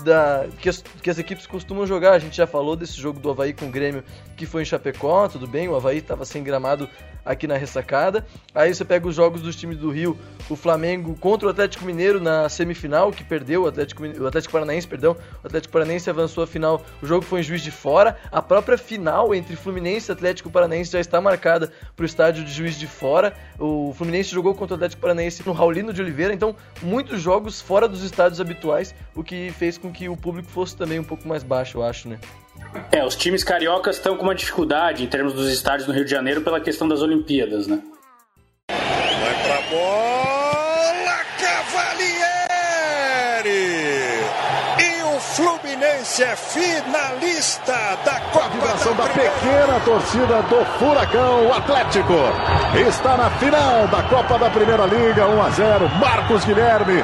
da, que, as, que as equipes costumam jogar. A gente já falou desse jogo do Havaí com o Grêmio que foi em Chapecó, tudo bem, o Havaí estava sem gramado aqui na ressacada. Aí você pega os jogos dos times do Rio, o Flamengo contra o Atlético Mineiro na semifinal, que perdeu, o Atlético, o Atlético Paranaense perdeu, o Atlético Paranaense avançou a final, o jogo foi em Juiz de Fora. A própria final entre Fluminense e Atlético Paranaense já está marcada para o estádio de Juiz de Fora. O Fluminense jogou contra o Atlético Paranaense no Raulino de Oliveira, então muitos jogos fora dos estádios habituais, o que fez com que o público fosse também um pouco mais baixo, eu acho, né? É, os times cariocas estão com uma dificuldade em termos dos estádios no Rio de Janeiro pela questão das Olimpíadas, né? Vai pra bola, Fluminense é finalista da Copa da da Primeira pequena torcida do Furacão, o Atlético. Está na final da Copa da Primeira Liga, 1 a 0. Marcos Guilherme.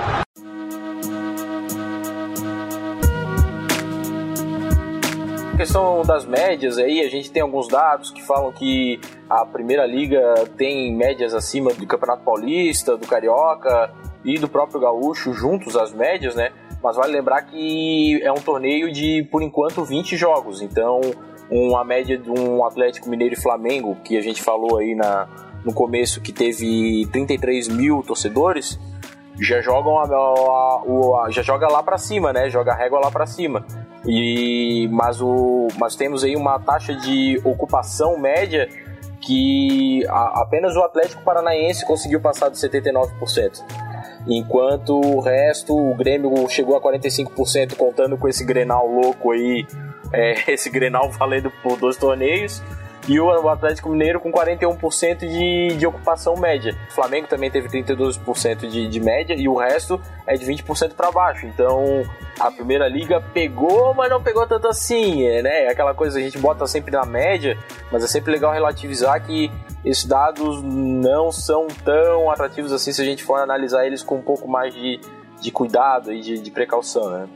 A questão das médias aí, a gente tem alguns dados que falam que a Primeira Liga tem médias acima do Campeonato Paulista, do Carioca e do próprio Gaúcho, juntos as médias, né? Mas vale lembrar que é um torneio de, por enquanto, 20 jogos. Então, uma média de um Atlético Mineiro e Flamengo, que a gente falou aí na, no começo que teve 33 mil torcedores, já jogam a, a- a- já joga lá pra cima, né? Joga a régua lá pra cima. E mas o mas temos aí uma taxa de ocupação média que a- apenas o Atlético Paranaense conseguiu passar de 79%. Enquanto o resto, o Grêmio chegou a 45%, contando com esse Grenal louco aí, é, (laughs) esse Grenal valendo por dois torneios. E o Atlético Mineiro com 41% de, de ocupação média. O Flamengo também teve 32% de, de média e o resto é de 20% para baixo. Então a primeira liga pegou, mas não pegou tanto assim, é, né? É Aquela coisa a gente bota sempre na média, mas é sempre legal relativizar que esses dados não são tão atrativos assim se a gente for analisar eles com um pouco mais de, de cuidado e de, de precaução, né?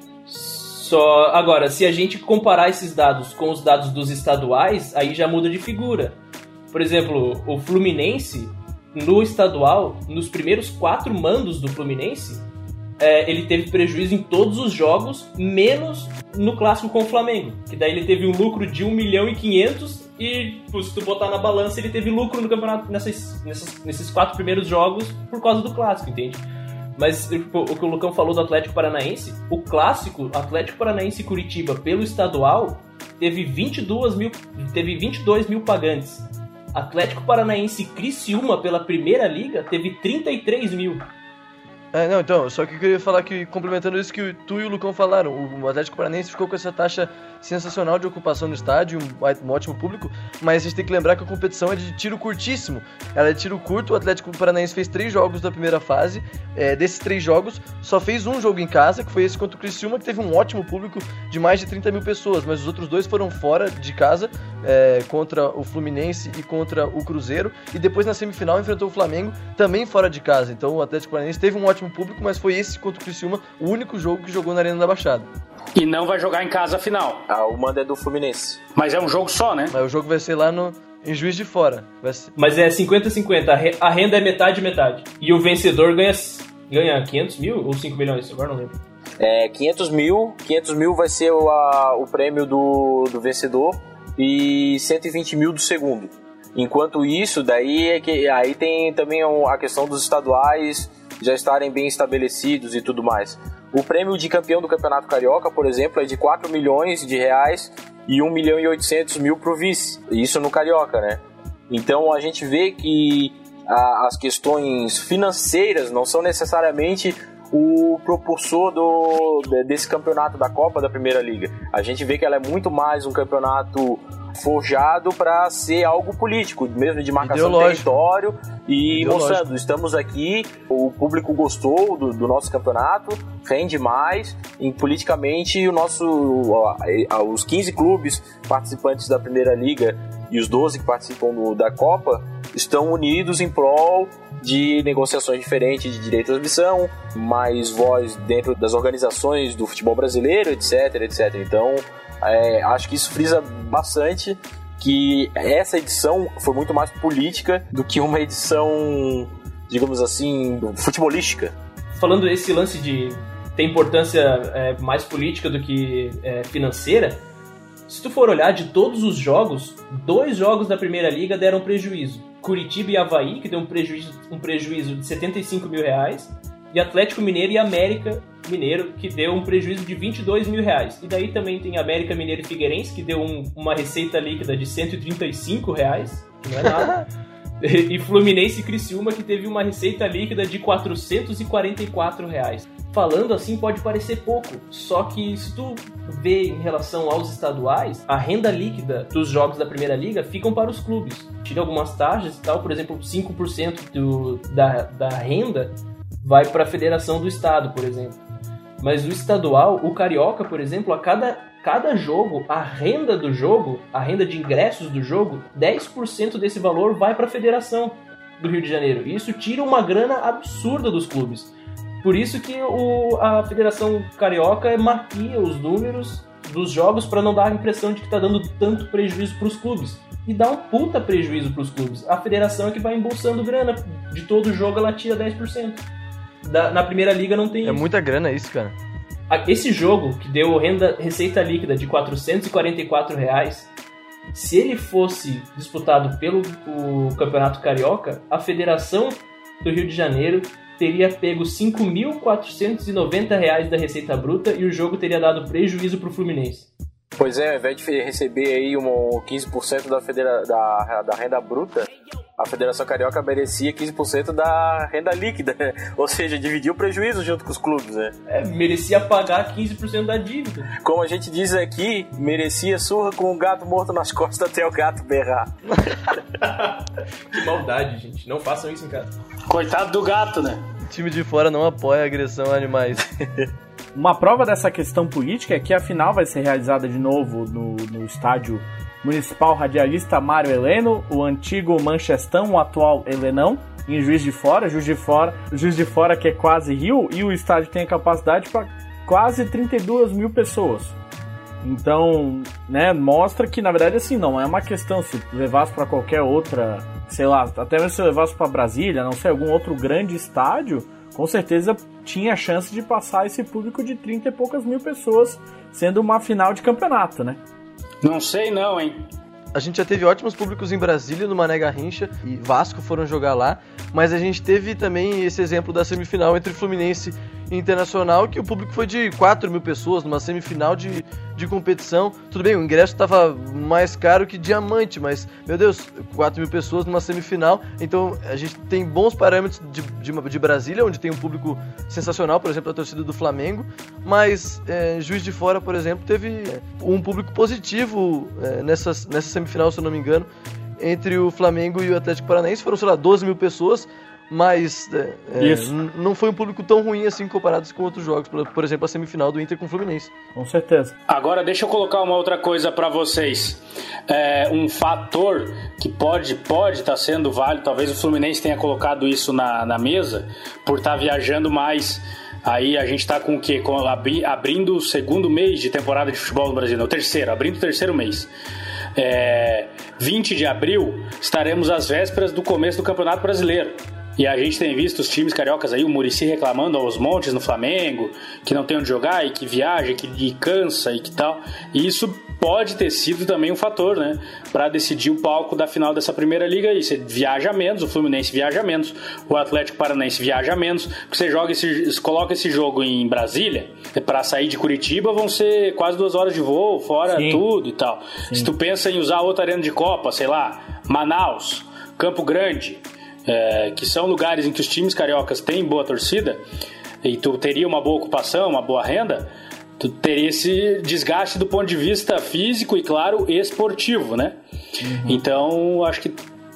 Só agora, se a gente comparar esses dados com os dados dos estaduais, aí já muda de figura. Por exemplo, o Fluminense no estadual, nos primeiros quatro mandos do Fluminense, é, ele teve prejuízo em todos os jogos, menos no clássico com o Flamengo. Que daí ele teve um lucro de 1 milhão e 500 e se tu botar na balança, ele teve lucro no campeonato nessas, nessas- nesses quatro primeiros jogos por causa do clássico, entende? Mas tipo, o que o Lucão falou do Atlético Paranaense, o clássico Atlético Paranaense Curitiba pelo estadual teve 22 mil, teve 22 mil pagantes. Atlético Paranaense Criciúma pela primeira liga teve 33 mil. É, não, então, só que eu queria falar que, complementando isso que tu e o Lucão falaram, o Atlético Paranaense ficou com essa taxa sensacional de ocupação no estádio, um, um ótimo público, mas a gente tem que lembrar que a competição é de tiro curtíssimo. Ela é de tiro curto, o Atlético Paranaense fez três jogos da primeira fase, é, desses três jogos, só fez um jogo em casa, que foi esse contra o Criciúma, que teve um ótimo público de mais de 30 mil pessoas, mas os outros dois foram fora de casa, é, contra o Fluminense e contra o Cruzeiro, e depois na semifinal enfrentou o Flamengo, também fora de casa. Então o Atlético Paranaense teve um ótimo público, mas foi esse contra o Criciúma o único jogo que jogou na Arena da Baixada. E não vai jogar em casa a final. Ah, o mando é do Fluminense. Mas é um jogo só, né? Mas o jogo vai ser lá no, em Juiz de Fora. Vai ser- Mas é 50-50, a re- a renda é metade metade. E o vencedor ganha, ganha 500 mil ou 5 milhões, agora não lembro. É, 500 mil, 500 mil vai ser o, a- o prêmio do, do vencedor e 120 mil do segundo. Enquanto isso, daí é que aí tem também a questão dos estaduais já estarem bem estabelecidos e tudo mais. O prêmio de campeão do Campeonato Carioca, por exemplo, é de 4 milhões de reais e 1 milhão e 800 mil pro vice. Isso no Carioca, né? Então a gente vê que a- as questões financeiras não são necessariamente o propulsor do, de- desse campeonato da Copa da Primeira Liga. A gente vê que ela é muito mais um campeonato forjado para ser algo político, mesmo de marcação de território e Ideológico. mostrando, estamos aqui, o público gostou do, do nosso campeonato, rende mais, e politicamente o nosso, os 15 clubes participantes da Primeira Liga e os 12 que participam do- da Copa estão unidos em prol de negociações diferentes de direito de transmissão, mais voz dentro das organizações do futebol brasileiro, etc, etc. Então, é, acho que isso frisa bastante que essa edição foi muito mais política do que uma edição, digamos assim, futebolística. Falando esse lance de tem importância é, mais política do que é, financeira. Se tu for olhar de todos os jogos, dois jogos da Primeira Liga deram prejuízo. Curitiba e Havaí, que deu um prejuízo, um prejuízo de 75 mil reais, e Atlético Mineiro e América Mineiro, que deu um prejuízo de 22 mil reais. E daí também tem América Mineiro e Figueirense, que deu um, uma receita líquida de 135 reais, que não é nada. (laughs) e Fluminense e Criciúma, que teve uma receita líquida de 444 reais. Falando assim pode parecer pouco, só que se tu vê em relação aos estaduais, a renda líquida dos jogos da Primeira Liga ficam para os clubes. Tira algumas taxas e tal, por exemplo, 5% do, da, da renda vai para a federação do estado, por exemplo. Mas o estadual, o carioca, por exemplo, a cada, cada jogo, a renda do jogo, a renda de ingressos do jogo, 10% desse valor vai para a federação do Rio de Janeiro. E isso tira uma grana absurda dos clubes. Por isso que o, a Federação Carioca maquia os números dos jogos para não dar a impressão de que está dando tanto prejuízo para os clubes. E dá um puta prejuízo para os clubes. A federação é que vai embolsando grana. De todo jogo ela tira 10% da, na primeira liga não tem. É muita grana isso, cara. Esse jogo que deu renda, receita líquida de 444 reais, se ele fosse disputado pelo Campeonato Carioca, a Federação do Rio de Janeiro teria pego 5.490 reais da receita bruta e o jogo teria dado prejuízo para o Fluminense. Pois é, ao invés de receber aí um 15% da, federa da, da renda bruta, a Federação Carioca merecia 15% da renda líquida, (laughs) ou seja, dividiu o prejuízo junto com os clubes, né? É, merecia pagar 15% da dívida. Como a gente diz aqui, merecia surra com o gato morto nas costas até o gato berrar. (laughs) que maldade, gente. Não façam isso em casa. Coitado do gato, né? O time de fora não apoia a agressão a animais. (laughs) Uma prova dessa questão política é que a final vai ser realizada de novo no, no estádio Municipal Radialista Mário Heleno, o antigo Manchestão, o atual Helenão, em Juiz de Fora, Juiz de Fora, Juiz de Fora que é quase Rio, e o estádio tem a capacidade para quase 32 mil pessoas. Então, né, mostra que na verdade assim, não é uma questão se levasse para qualquer outra, sei lá, até mesmo se levasse para Brasília, não sei, algum outro grande estádio, com certeza tinha chance de passar esse público de 30 e poucas mil pessoas, sendo uma final de campeonato, né? Não sei não, hein? A gente já teve ótimos públicos em Brasília, no Mané Garrincha e Vasco foram jogar lá, mas a gente teve também esse exemplo da semifinal entre Fluminense internacional que o público foi de 4 mil pessoas numa semifinal de, de competição. Tudo bem, o ingresso estava mais caro que diamante, mas, meu Deus, 4 mil pessoas numa semifinal. Então a gente tem bons parâmetros de, de, de Brasília, onde tem um público sensacional, por exemplo, a torcida do Flamengo. Mas é, Juiz de Fora, por exemplo, teve um público positivo é, nessa, nessa semifinal, se eu não me engano entre o Flamengo e o Atlético Paranaense. Foram, sei lá, 12 mil pessoas mas é, é não foi um público tão ruim assim comparado com outros jogos, por, por, exemplo, a semifinal do Inter com o Fluminense. Com certeza. Agora deixa eu colocar uma outra coisa para vocês. É, um fator que pode pode estar tá sendo válido, talvez o Fluminense tenha colocado isso na, na mesa por estar tá viajando mais. Aí a gente está com o quê? Com, abri, abrindo o segundo mês de temporada de futebol no Brasil, não, o terceiro, abrindo o terceiro mês. É, 20 de abril estaremos às vésperas do começo do Campeonato Brasileiro. E a gente tem visto os times cariocas aí, o Murici reclamando aos montes no Flamengo, que não tem onde jogar e que viaja, que e cansa e que tal. E isso pode ter sido também um fator, né? Para decidir o palco da final dessa primeira liga aí. Você viaja menos, o Fluminense viaja menos, o Atlético Paranaense viaja menos. Porque você joga esse, coloca esse jogo em Brasília, para sair de Curitiba vão ser quase duas horas de voo, fora Sim. tudo e tal. Sim. Se tu pensa em usar outra arena de Copa, sei lá, Manaus, Campo Grande é, que são lugares em que os times cariocas têm boa torcida, e tu teria uma boa ocupação, uma boa renda, tu teria esse desgaste do ponto de vista físico e, claro, esportivo, né? Uhum. Então, acho que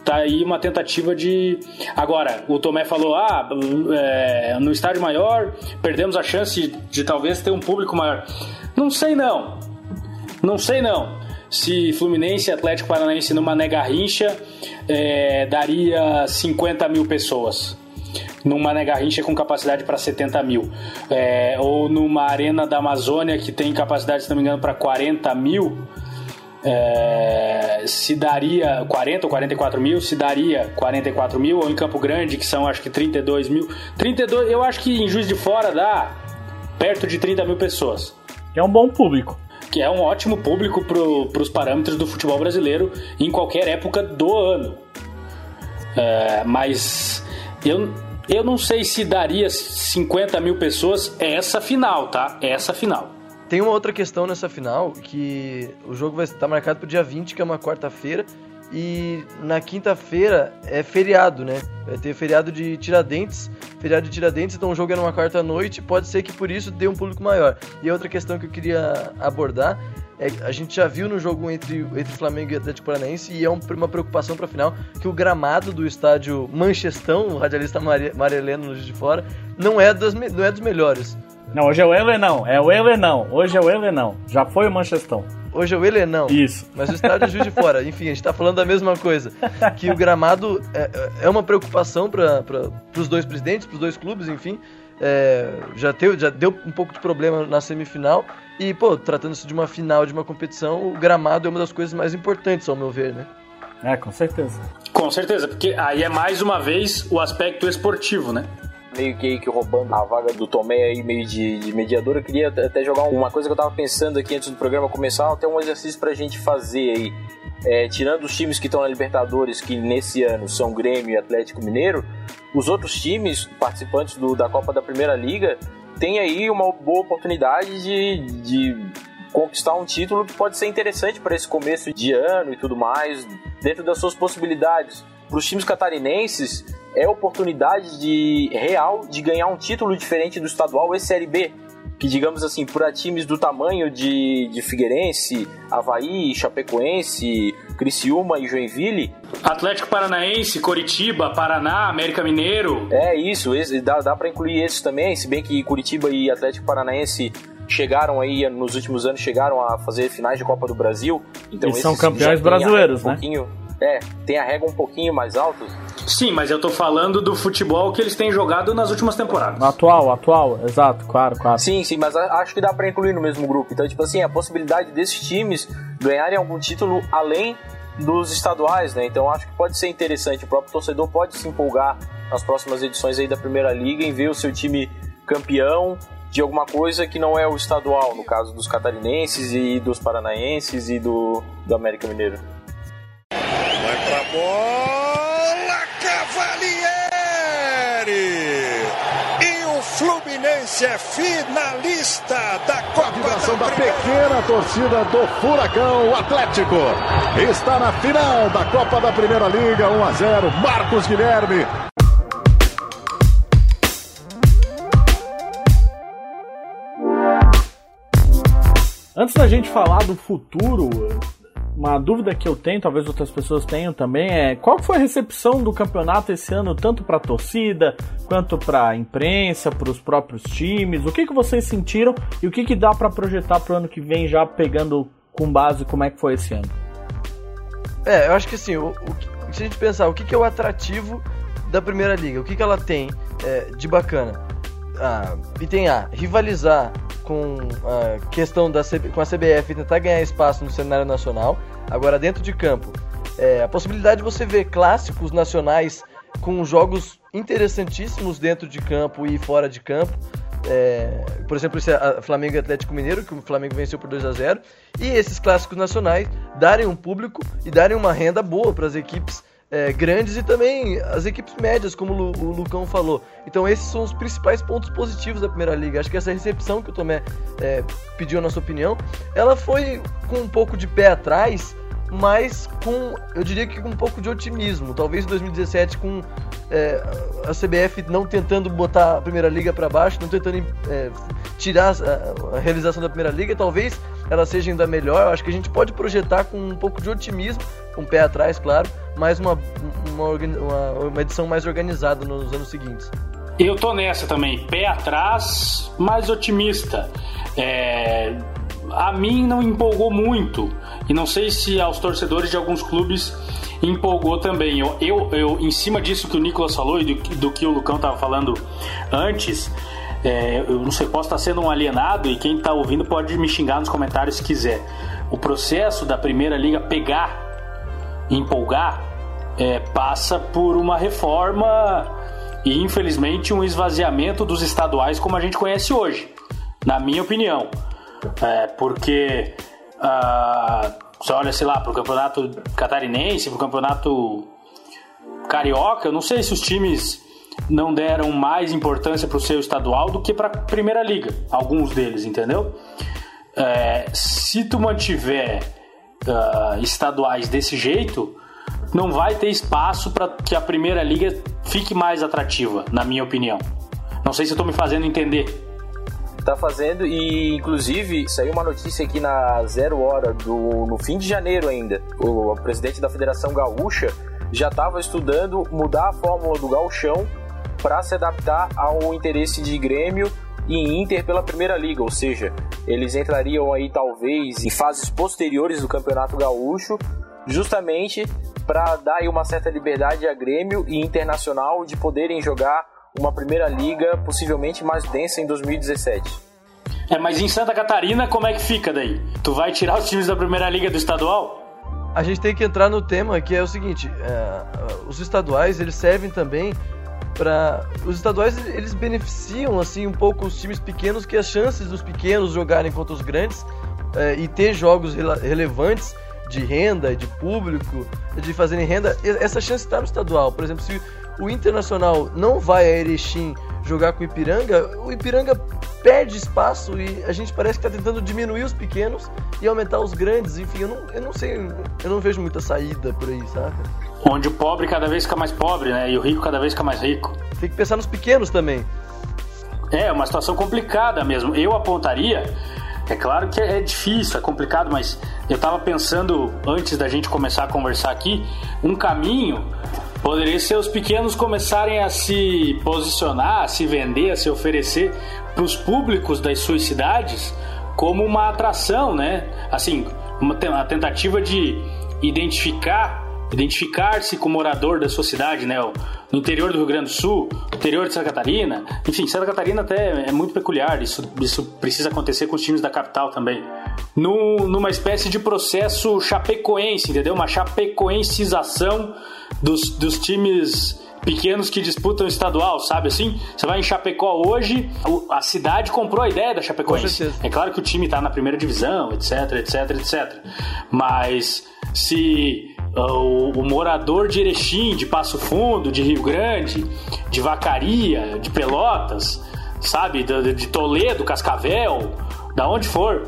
tá aí uma tentativa de. Agora, o Tomé falou: ah, é, no estádio maior perdemos a chance de, de talvez ter um público maior. Não sei não. Não sei não se Fluminense e Atlético Paranaense numa nega rincha é, daria 50 mil pessoas numa Garrincha com capacidade para 70 mil, é, ou numa Arena da Amazônia que tem capacidade, se não me engano, para 40 mil, é, se daria 40 ou 44 mil, se daria 44 mil, ou em Campo Grande, que são acho que 32 mil. 32, eu acho que em Juiz de Fora dá perto de 30 mil pessoas. É um bom público. Que é um ótimo público para os parâmetros do futebol brasileiro em qualquer época do ano. É, mas eu, eu não sei se daria 50 mil pessoas essa final, tá? Essa final. Tem uma outra questão nessa final, que o jogo vai estar marcado para o dia 20, que é uma quarta-feira, e na quinta-feira é feriado, né? Vai ter feriado de Tiradentes, feriado de Tiradentes, então o jogo é numa quarta-noite, pode ser que por isso dê um público maior. E outra questão que eu queria abordar é a gente já viu no jogo entre, entre Flamengo e Atlético Paranaense e é um, uma preocupação para a final que o gramado do estádio Manchestão, o radialista Marieleno no de fora, não é, das, não é dos melhores. Não, hoje é o Helenão, é o Helenão, hoje é o Helenão, já foi o Manchestão. Hoje é o Helenão. Isso. Mas o estádio é Juiz de Fora. Enfim, a gente tá falando da mesma coisa. Que o gramado é, é uma preocupação para os dois presidentes, para os dois clubes, enfim. É, já, teve, já deu um pouco de problema na semifinal. E, pô, tratando-se de uma final de uma competição, o gramado é uma das coisas mais importantes, ao meu ver, né? É, com certeza. Com certeza, porque aí é mais uma vez o aspecto esportivo, né? Meio que, que roubando a vaga do Tomé aí, meio de, de mediador, eu queria até jogar uma coisa que eu tava pensando aqui antes do programa começar, até um exercício pra gente fazer aí. É, tirando os times que estão na Libertadores, que nesse ano são Grêmio e Atlético Mineiro, os outros times participantes do, da Copa da Primeira Liga têm aí uma boa oportunidade de, de conquistar um título que pode ser interessante para esse começo de ano e tudo mais, dentro das suas possibilidades. Para os times catarinenses, é oportunidade de real de ganhar um título diferente do estadual e Série B. Que, digamos assim, para times do tamanho de, de Figueirense, Havaí, Chapecoense, Criciúma e Joinville. Atlético Paranaense, Coritiba, Paraná, América Mineiro. É isso, esse, dá, dá para incluir esses também, se bem que Curitiba e Atlético Paranaense chegaram aí nos últimos anos chegaram a fazer finais de Copa do Brasil. Então e são campeões brasileiros, um né? É, tem a régua um pouquinho mais alta. Sim, mas eu tô falando do futebol que eles têm jogado nas últimas temporadas. Atual, atual, exato, claro, claro. Sim, sim, mas acho que dá para incluir no mesmo grupo. Então, tipo assim, a possibilidade desses times ganharem algum título além dos estaduais, né? Então acho que pode ser interessante. O próprio torcedor pode se empolgar nas próximas edições aí da Primeira Liga em ver o seu time campeão de alguma coisa que não é o estadual, no caso dos catarinenses e dos paranaenses e do, do América Mineiro. Bola, Cavalieri! E o Fluminense é finalista da Copa Vibração da pequena torcida do Furacão, o Atlético. Está na final da Copa da Primeira Liga, 1 a 0. Marcos Guilherme. Antes da gente falar do futuro, uma dúvida que eu tenho, talvez outras pessoas tenham também, é qual foi a recepção do campeonato esse ano, tanto para a torcida, quanto para a imprensa, para os próprios times? O que, que vocês sentiram e o que, que dá para projetar para o ano que vem, já pegando com base como é que foi esse ano? É, eu acho que assim, o, o, se a gente pensar, o que, que é o atrativo da Primeira Liga? O que, que ela tem é, de bacana? Ah, item A, rivalizar com a questão da com a CBF tentar ganhar espaço no cenário nacional. Agora, dentro de campo, é, a possibilidade de você ver clássicos nacionais com jogos interessantíssimos dentro de campo e fora de campo. É, por exemplo, esse Flamengo e Atlético Mineiro, que o Flamengo venceu por 2 a 0 e esses clássicos nacionais darem um público e darem uma renda boa para as equipes é, grandes e também as equipes médias, como o, Lucão falou. Então esses são os principais pontos positivos da Primeira Liga. Acho que essa recepção que o Tomé é, pediu a nossa opinião, ela foi com um pouco de pé atrás, mas com, eu diria que com um pouco de otimismo. Talvez em 2017 com é, a CBF não tentando botar a Primeira Liga para baixo, não tentando é, tirar a, a, realização da Primeira Liga, talvez ela seja ainda melhor. Eu acho que a gente pode projetar com um pouco de otimismo, com o pé atrás, claro, mas uma, uma, uma, uma edição mais organizada nos anos seguintes. Eu tô nessa também, pé atrás, mais otimista. É, a mim não empolgou muito. E não sei se aos torcedores de alguns clubes empolgou também. Eu, eu, eu em cima disso que o Nicolas falou e do, do que o Lucão estava falando antes, é, eu não sei, posso estar sendo um alienado e quem está ouvindo pode me xingar nos comentários se quiser. O processo da Primeira Liga pegar, empolgar, é, passa por uma reforma e infelizmente um esvaziamento dos estaduais como a gente conhece hoje. na minha opinião. É, porque uh, você olha, sei lá, pro campeonato catarinense, pro campeonato carioca, eu não sei se os times não deram mais importância para o seu estadual do que para a primeira liga, alguns deles, entendeu? É, se tu mantiver uh, estaduais desse jeito, não vai ter espaço para que a primeira liga fique mais atrativa, na minha opinião. Não sei se estou me fazendo entender. Tá fazendo e inclusive saiu uma notícia aqui na Zero Hora do no fim de janeiro ainda. O presidente da Federação Gaúcha já estava estudando mudar a fórmula do gauchão para se adaptar ao interesse de Grêmio e Inter pela Primeira Liga, ou seja, eles entrariam aí talvez em fases posteriores do Campeonato Gaúcho, justamente para dar uma certa liberdade a Grêmio e Internacional de poderem jogar uma Primeira Liga possivelmente mais densa em 2017. É, mas em Santa Catarina como é que fica daí? Tu vai tirar os times da Primeira Liga do estadual? A gente tem que entrar no tema que é o seguinte: é, os estaduais eles servem também para os estaduais eles beneficiam assim um pouco os times pequenos que as chances dos pequenos jogarem contra os grandes é, e ter jogos relevantes de renda, de público, de fazerem renda, essa chance está no estadual. Por exemplo, se o Internacional não vai a Erechim jogar com o Ipiranga, o Ipiranga perde espaço e a gente parece que está tentando diminuir os pequenos e aumentar os grandes. Enfim, eu não, eu não sei, eu não vejo muita saída por aí, sabe? Onde o pobre cada vez fica mais pobre, né? E o rico cada vez fica mais rico. Tem que pensar nos pequenos também. É, uma situação complicada mesmo. Eu apontaria, é claro que é difícil, é complicado, mas eu estava pensando, antes da gente começar a conversar aqui, um caminho poderia ser os pequenos começarem a se posicionar, a se vender, a se oferecer para os públicos das suas cidades como uma atração, né? Assim, uma, tentativa de identificar identificar-se com morador da sua cidade, né? No interior do Rio Grande do Sul, interior de Santa Catarina. Enfim, Santa Catarina até é muito peculiar, isso, isso precisa acontecer com os times da capital também. No, numa espécie de processo chapecoense, entendeu? Uma chapecoencização dos, dos times pequenos que disputam estadual, sabe assim? Você vai em Chapecó hoje, a cidade comprou a ideia da Chapecoense. É claro que o time está na primeira divisão, etc, etc, etc. Mas se o, o, morador de Erechim, de Passo Fundo, de Rio Grande, de Vacaria, de Pelotas, sabe, de, de Toledo, Cascavel, da onde for,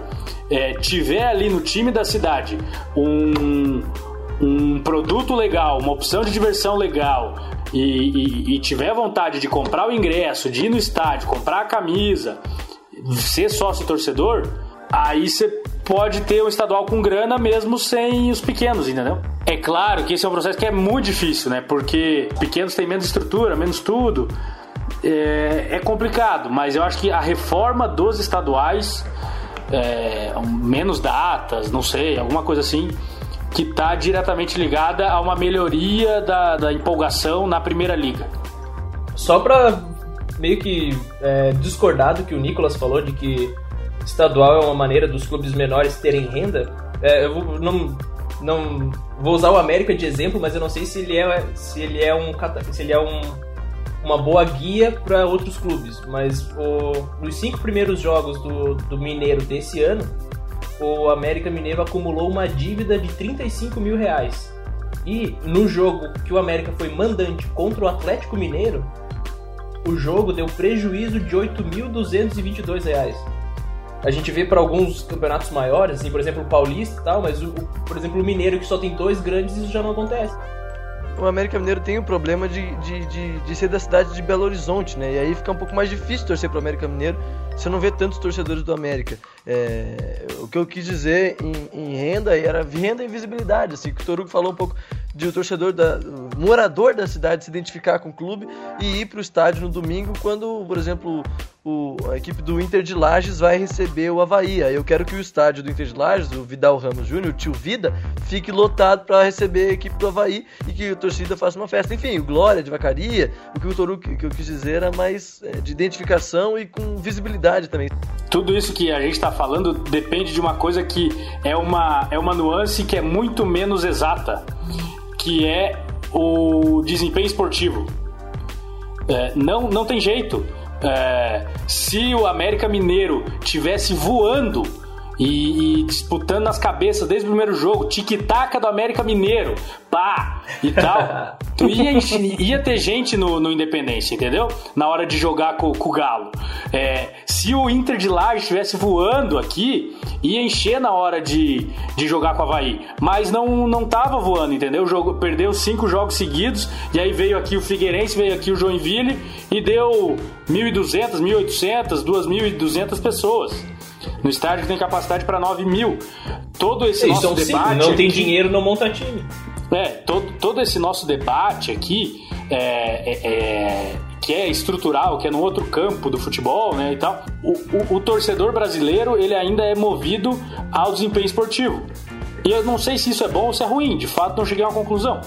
é, tiver ali no time da cidade um, um produto legal, uma opção de diversão legal e, e, e tiver vontade de comprar o ingresso, de ir no estádio, comprar a camisa, ser sócio torcedor, aí você pode ter um estadual com grana mesmo sem os pequenos, entendeu? É claro que esse é um processo que é muito difícil, né? Porque pequenos têm menos estrutura, menos tudo. É, é complicado, mas eu acho que a reforma dos estaduais, é, menos datas, não sei, alguma coisa assim, que está diretamente ligada a uma melhoria da, da empolgação na primeira liga. Só para meio que é, discordar do que o Nicolas falou de que estadual é uma maneira dos clubes menores terem renda, é, eu vou, não, não vou usar o América de exemplo, mas eu não sei se ele é se ele é um se ele é um, uma boa guia para outros clubes. Mas o, nos cinco primeiros jogos do, do Mineiro desse ano, o América Mineiro acumulou uma dívida de 35 mil reais. E no jogo que o América foi mandante contra o Atlético Mineiro, o jogo deu prejuízo de 8.222 reais a gente vê para alguns campeonatos maiores, assim, por exemplo, o Paulista e tal, mas, o, por exemplo, o Mineiro, que só tem dois grandes, isso já não acontece. O América Mineiro tem o problema de, de, de, de, ser da cidade de Belo Horizonte, né? E aí fica um pouco mais difícil torcer pro América Mineiro. Você não vê tantos torcedores do América. É, o que eu quis dizer em, em, renda era renda e visibilidade. Assim, que o Torugo falou um pouco de o torcedor, da, o morador da cidade se identificar com o clube e ir para o estádio no domingo quando, por exemplo, o, a equipe do Inter de Lages vai receber o Havaí. Eu quero que o estádio do Inter de Lages, o Vidal Ramos Júnior, o tio Vida, fique lotado para receber a equipe do Havaí e que a torcida faça uma festa. Enfim, Glória de Vacaria, o que o Toru que eu quis dizer era mais é, de identificação e com visibilidade também. Tudo isso que a gente está falando depende de uma coisa que é uma, é uma nuance que é muito menos exata, que é o desempenho esportivo. É, não, não tem jeito é, se o América Mineiro tivesse voando e, e, disputando nas cabeças desde o primeiro jogo, tic-tac do América Mineiro, pá, e tal. (laughs) tu ia, ia ter gente no, no Independência, entendeu? Na hora de jogar com, com o Galo. É, se o Inter de lá estivesse voando aqui, ia encher na hora de, de jogar com o Havaí. Mas não, não tava voando, entendeu? O jogo, perdeu cinco jogos seguidos, e aí veio aqui o Figueirense, veio aqui o Joinville e deu 1.200, 1.800, 2.200 pessoas no estádio tem capacidade para 9 mil. Todo esse Eles nosso debate. Não tem aqui, dinheiro, não monta time. É, todo, todo esse nosso debate aqui, é, é, é, que é estrutural, que é no outro campo do futebol, né, e tal, o, o, o torcedor brasileiro, ele ainda é movido ao desempenho esportivo. E eu não sei se isso é bom ou se é ruim, de fato não cheguei a uma conclusão.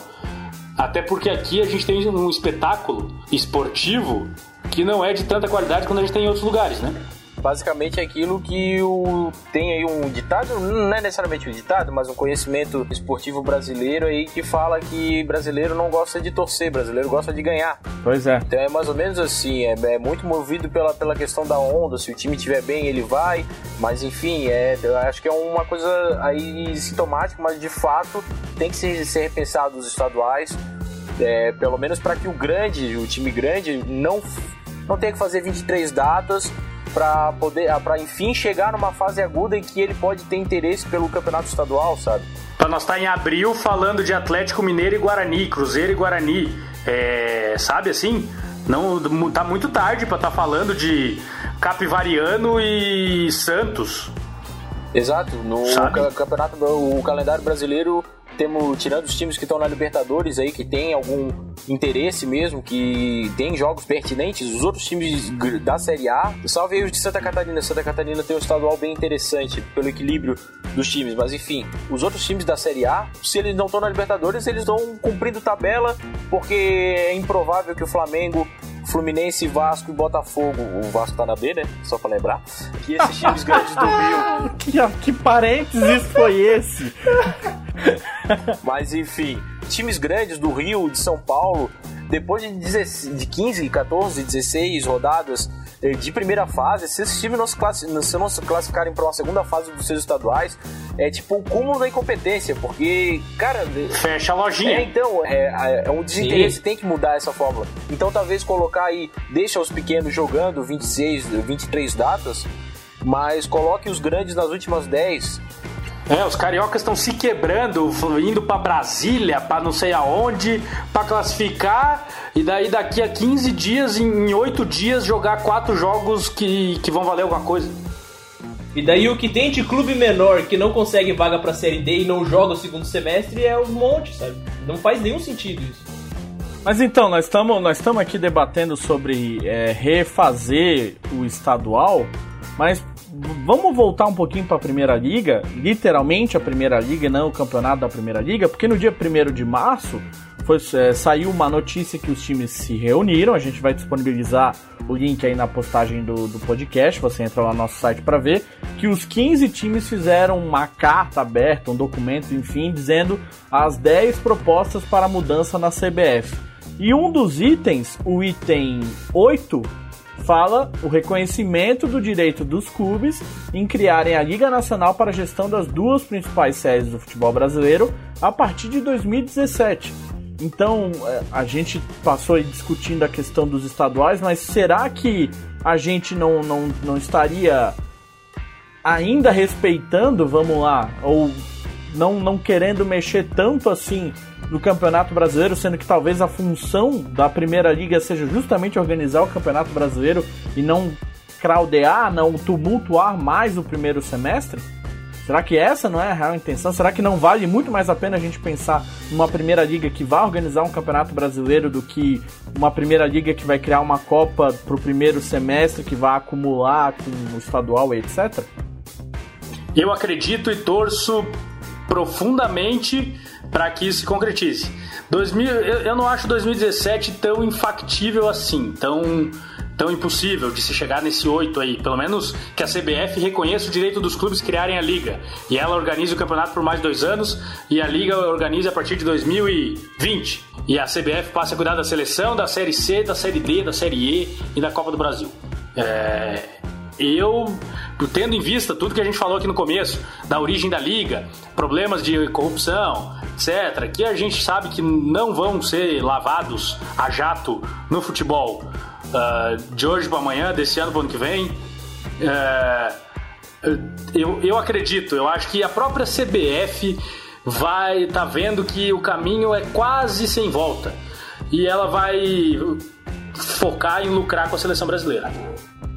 Até porque aqui a gente tem um espetáculo esportivo que não é de tanta qualidade quando a gente tem em outros lugares, né? Basicamente é aquilo que o, tem aí um ditado, não é necessariamente um ditado, mas um conhecimento esportivo brasileiro aí que fala que brasileiro não gosta de torcer, brasileiro gosta de ganhar. Pois é. Então é mais ou menos assim, é, é muito movido pela, pela questão da onda, se o time estiver bem ele vai, mas enfim, é, eu acho que é uma coisa aí sintomática, mas de fato tem que ser, ser repensado os estaduais, é, pelo menos para que o grande, o time grande não não tenha que fazer 23 datas para poder, ah, para enfim chegar numa fase aguda em que ele pode ter interesse pelo campeonato estadual, sabe? Para nós estar tá em abril falando de Atlético Mineiro e Guarani, Cruzeiro e Guarani, é, sabe assim? Não tá muito tarde para estar tá falando de Capivariano e Santos. Exato, no campeonato, o calendário brasileiro temos, tirando os times que estão na Libertadores aí, que tem algum interesse mesmo, que tem jogos pertinentes, os outros times da Série A, salve aí os de Santa Catarina. Santa Catarina tem um estadual bem interessante pelo equilíbrio dos times, mas enfim, os outros times da Série A, se eles não estão na Libertadores, eles estão cumprindo tabela, porque é improvável que o Flamengo Fluminense, Vasco e Botafogo. O Vasco tá na B, né? Só pra lembrar. Que esses times grandes do Rio. (laughs) que, que parênteses foi esse? (laughs) Mas enfim, times grandes do Rio, de São Paulo, depois de, 16, de 15, 14, 16 rodadas de primeira fase, se esses times não se, classi não se classificarem para uma segunda fase dos seus estaduais, é tipo um cúmulo da incompetência, porque, cara. Fecha a lojinha. É, então, é, é um desinteresse, Sim. tem que mudar essa fórmula. Então, talvez colocar aí, deixa os pequenos jogando 26, 23 datas, mas coloque os grandes nas últimas 10 é, os cariocas estão se quebrando, indo para Brasília, para não sei aonde, para classificar, e daí daqui a 15 dias, em 8 dias, jogar quatro jogos que, que vão valer alguma coisa. E daí o que tem de clube menor que não consegue vaga pra Série D e não joga o segundo semestre é um monte, sabe? Não faz nenhum sentido isso. Mas então, nós estamos nós aqui debatendo sobre é, refazer o estadual, mas vamos voltar um pouquinho para a Primeira Liga, literalmente a Primeira Liga, não o campeonato da Primeira Liga, porque no dia 1 de março foi, é, saiu uma notícia que os times se reuniram. A gente vai disponibilizar o link aí na postagem do, do podcast. Você entra lá no nosso site para ver que os 15 times fizeram uma carta aberta, um documento, enfim, dizendo as 10 propostas para mudança na CBF. E um dos itens, o item 8, fala o reconhecimento do direito dos clubes em criarem a Liga Nacional para a gestão das duas principais séries do futebol brasileiro a partir de 2017. Então, é, a gente passou aí discutindo a questão dos estaduais, mas será que a gente não, não, não estaria ainda respeitando, vamos lá, ou não, não querendo mexer tanto assim no Campeonato Brasileiro, sendo que talvez a função da Primeira Liga seja justamente organizar o Campeonato Brasileiro e não craudear, não tumultuar mais o primeiro semestre? Será que essa não é a real intenção? Será que não vale muito mais a pena a gente pensar numa primeira liga que vai organizar um campeonato brasileiro do que uma primeira liga que vai criar uma Copa para o primeiro semestre que vai acumular com o estadual e etc? Eu acredito e torço profundamente para que isso se concretize. 2000, eu, eu não acho 2017 tão infactível assim, tão tão impossível de se chegar nesse 8 aí. Pelo menos que a CBF reconheça o direito dos clubes criarem a liga. E ela organize o campeonato por mais dois anos e a liga organize a partir de 2020. e a CBF passe a cuidar da seleção, da Série C, da Série D, da Série E e da Copa do Brasil. É, eu, tendo em vista tudo que a gente falou aqui no começo, da origem da liga, problemas de corrupção, etc., que a gente sabe que não vão ser lavados a jato no futebol uh, de hoje para amanhã, desse ano para ano que vem. Uh, eu, eu acredito, eu acho que a própria CBF vai tá vendo que o caminho é quase sem volta e ela vai focar em lucrar com a seleção brasileira.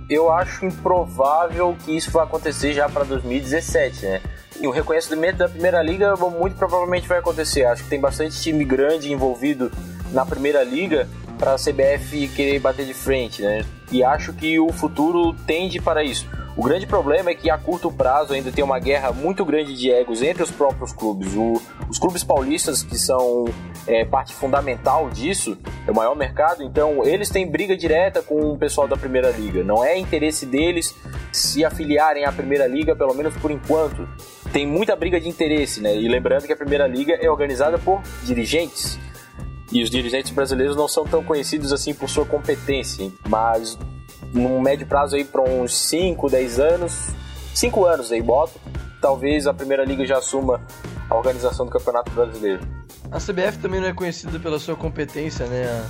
Eu acho improvável que isso vai acontecer já para 2017, né? O reconhecimento da Primeira Liga muito provavelmente vai acontecer. Acho que tem bastante time grande envolvido na Primeira Liga para a CBF querer bater de frente, né? E acho que o futuro tende para isso. O grande problema é que a curto prazo ainda tem uma guerra muito grande de egos entre os próprios clubes. O, os clubes paulistas, que são é, parte fundamental disso, é o maior mercado, então eles têm briga direta com o pessoal da Primeira Liga. Não é interesse deles se afiliarem à Primeira Liga, pelo menos por enquanto. Tem muita briga de interesse, né? E lembrando que a Primeira Liga é organizada por dirigentes. E os dirigentes brasileiros não são tão conhecidos assim por sua competência, mas num médio prazo aí para uns 5, 10 anos, 5 anos aí boto, talvez a Primeira Liga já assuma a organização do Campeonato Brasileiro. A CBF também não é conhecida pela sua competência, né?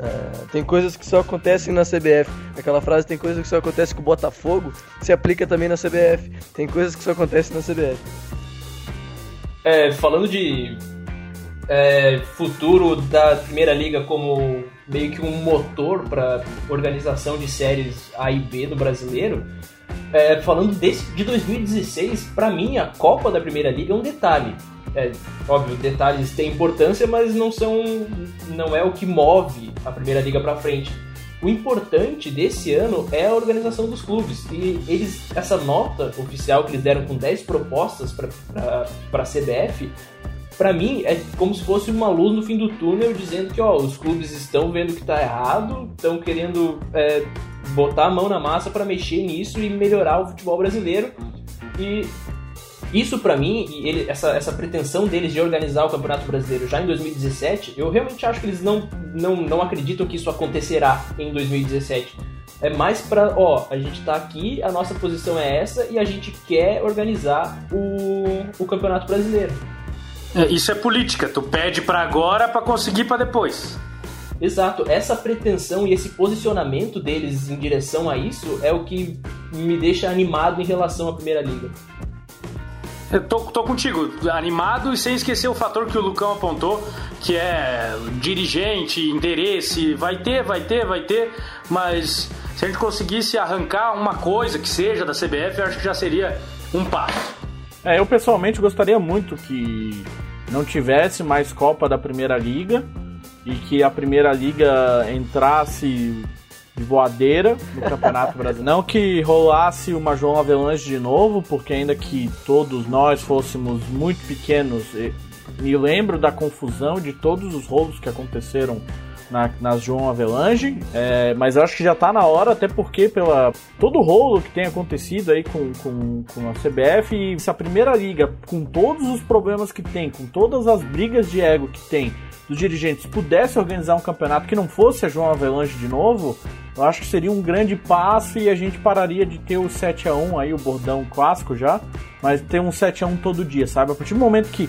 É, tem coisas que só acontecem na CBF. Aquela frase tem coisas que só acontecem com o Botafogo, se aplica também na CBF. Tem coisas que só acontecem na CBF. É, falando de é, futuro da Primeira Liga como meio que um motor para organização de séries A e B do brasileiro. É, falando desse, de 2016, para mim a Copa da Primeira Liga é um detalhe. É, óbvio, detalhes têm importância, mas não são, não é o que move a Primeira Liga para frente. O importante desse ano é a organização dos clubes. E eles, essa nota oficial que eles deram com 10 propostas para a CBF para mim é como se fosse uma luz no fim do túnel dizendo que ó, os clubes estão vendo que tá errado, estão querendo é, botar a mão na massa para mexer nisso e melhorar o futebol brasileiro. E isso para mim, ele, essa, essa pretensão deles de organizar o Campeonato Brasileiro já em 2017, eu realmente acho que eles não, não, não acreditam que isso acontecerá em 2017. É mais para, ó, a gente tá aqui, a nossa posição é essa e a gente quer organizar o, o Campeonato Brasileiro. É, isso é política, tu pede para agora para conseguir para depois. Exato, essa pretensão e esse posicionamento deles em direção a isso é o que me deixa animado em relação à Primeira Liga. Eu tô, tô contigo, animado e sem esquecer o fator que o Lucão apontou, que é dirigente, interesse, vai ter, vai ter, vai ter, mas se a gente conseguisse arrancar uma coisa que seja da CBF, eu acho que já seria um passo. É, eu pessoalmente gostaria muito que não tivesse mais Copa da Primeira Liga e que a Primeira Liga entrasse de voadeira no Campeonato Brasileiro. Não que rolasse uma João Avelange de novo, porque ainda que todos nós fôssemos muito pequenos, me lembro da confusão de todos os rolos que aconteceram na, nas João Avelange, é, mas eu acho que já está na hora, até porque pela todo o rolo que tem acontecido aí com, com, com a CBF e se a primeira liga, com todos os problemas que tem, com todas as brigas de ego que tem dos dirigentes, pudesse organizar um campeonato que não fosse a João Avelange de novo, eu acho que seria um grande passo e a gente pararia de ter o 7 a 1 aí, o bordão clássico já, mas ter um 7 a 1 todo dia, sabe? A partir do momento que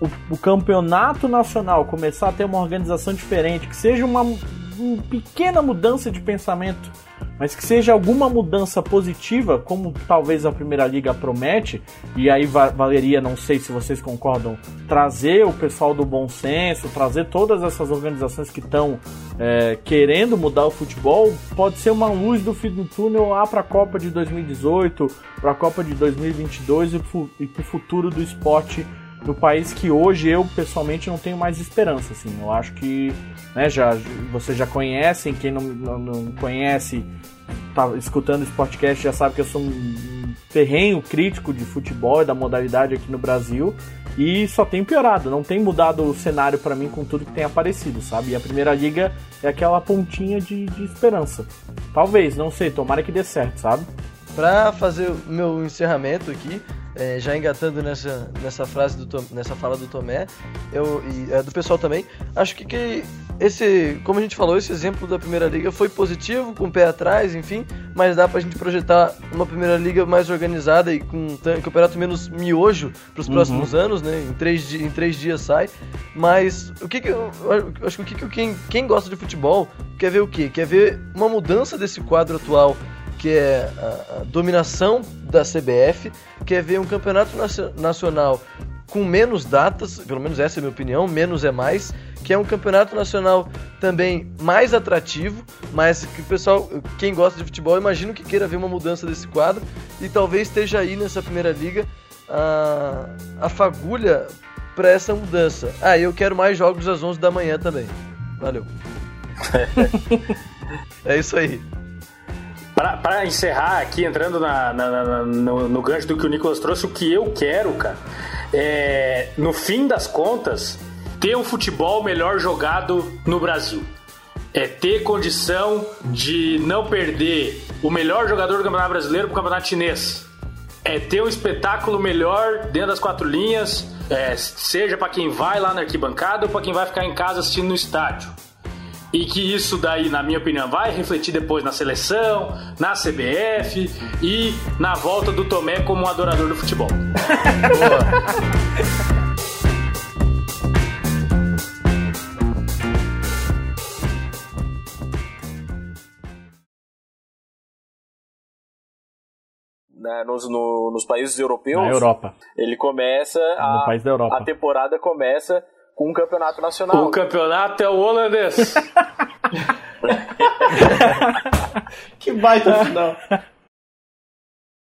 o, o, campeonato nacional começar a ter uma organização diferente, que seja uma, uma pequena mudança de pensamento, mas que seja alguma mudança positiva, como talvez a Primeira Liga promete, e aí valeria, não sei se vocês concordam, trazer o pessoal do bom senso, trazer todas essas organizações que estão é, querendo mudar o futebol, pode ser uma luz do fim do túnel lá para a Copa de 2018, para a Copa de 2022 e para o futuro do esporte do país que hoje eu pessoalmente não tenho mais esperança, assim. Eu acho que, né, já vocês já conhecem, quem não, não, não conhece, tá escutando esse podcast já sabe que eu sou um terreno crítico de futebol e da modalidade aqui no Brasil e só tem piorado, não tem mudado o cenário para mim com tudo que tem aparecido, sabe? E a Primeira Liga é aquela pontinha de, de esperança. Talvez, não sei, tomara que dê certo, sabe? Pra fazer o meu encerramento aqui, é, já engatando nessa, nessa frase, do, Tom- nessa fala do Tomé, eu, e é, do pessoal também, acho que, que esse, como a gente falou, esse exemplo da Primeira Liga foi positivo, com o pé atrás, enfim, mas dá pra gente projetar uma Primeira Liga mais organizada e com um campeonato menos miojo pros próximos anos, né? Em três, em três dias sai. Mas o que que eu acho que o que que quem, quem gosta de futebol quer ver o quê? Quer ver uma mudança desse quadro atual que é a, dominação da CBF, quer ver um campeonato nacio- nacional com menos datas, pelo menos essa é a minha opinião, menos é mais, que é um campeonato nacional também mais atrativo, mas que o pessoal, quem gosta de futebol, imagino que queira ver uma mudança desse quadro e talvez esteja aí nessa primeira liga a, a fagulha para essa mudança. Ah, eu quero mais jogos às 11 da manhã também. Valeu. (laughs) é isso aí. Pra encerrar aqui, entrando na, na- na- no, no gancho do que o Nicolas trouxe, o que eu quero, cara, é, no fim das contas, ter um futebol melhor jogado no Brasil. É ter condição de não perder o melhor jogador do Campeonato Brasileiro pro Campeonato Chinês. É ter um espetáculo melhor dentro das quatro linhas, é, seja pra quem vai lá na arquibancada ou pra quem vai ficar em casa assistindo no estádio. E que isso daí, na minha opinião, vai refletir depois na seleção, na CBF e na volta do Tomé como um adorador do futebol. (laughs) né, nos, no- nos países europeus, Na Europa. ele começa a, No país da Europa. a temporada começa com um campeonato nacional. O campeonato é o holandês. (laughs) Que baita final. (laughs)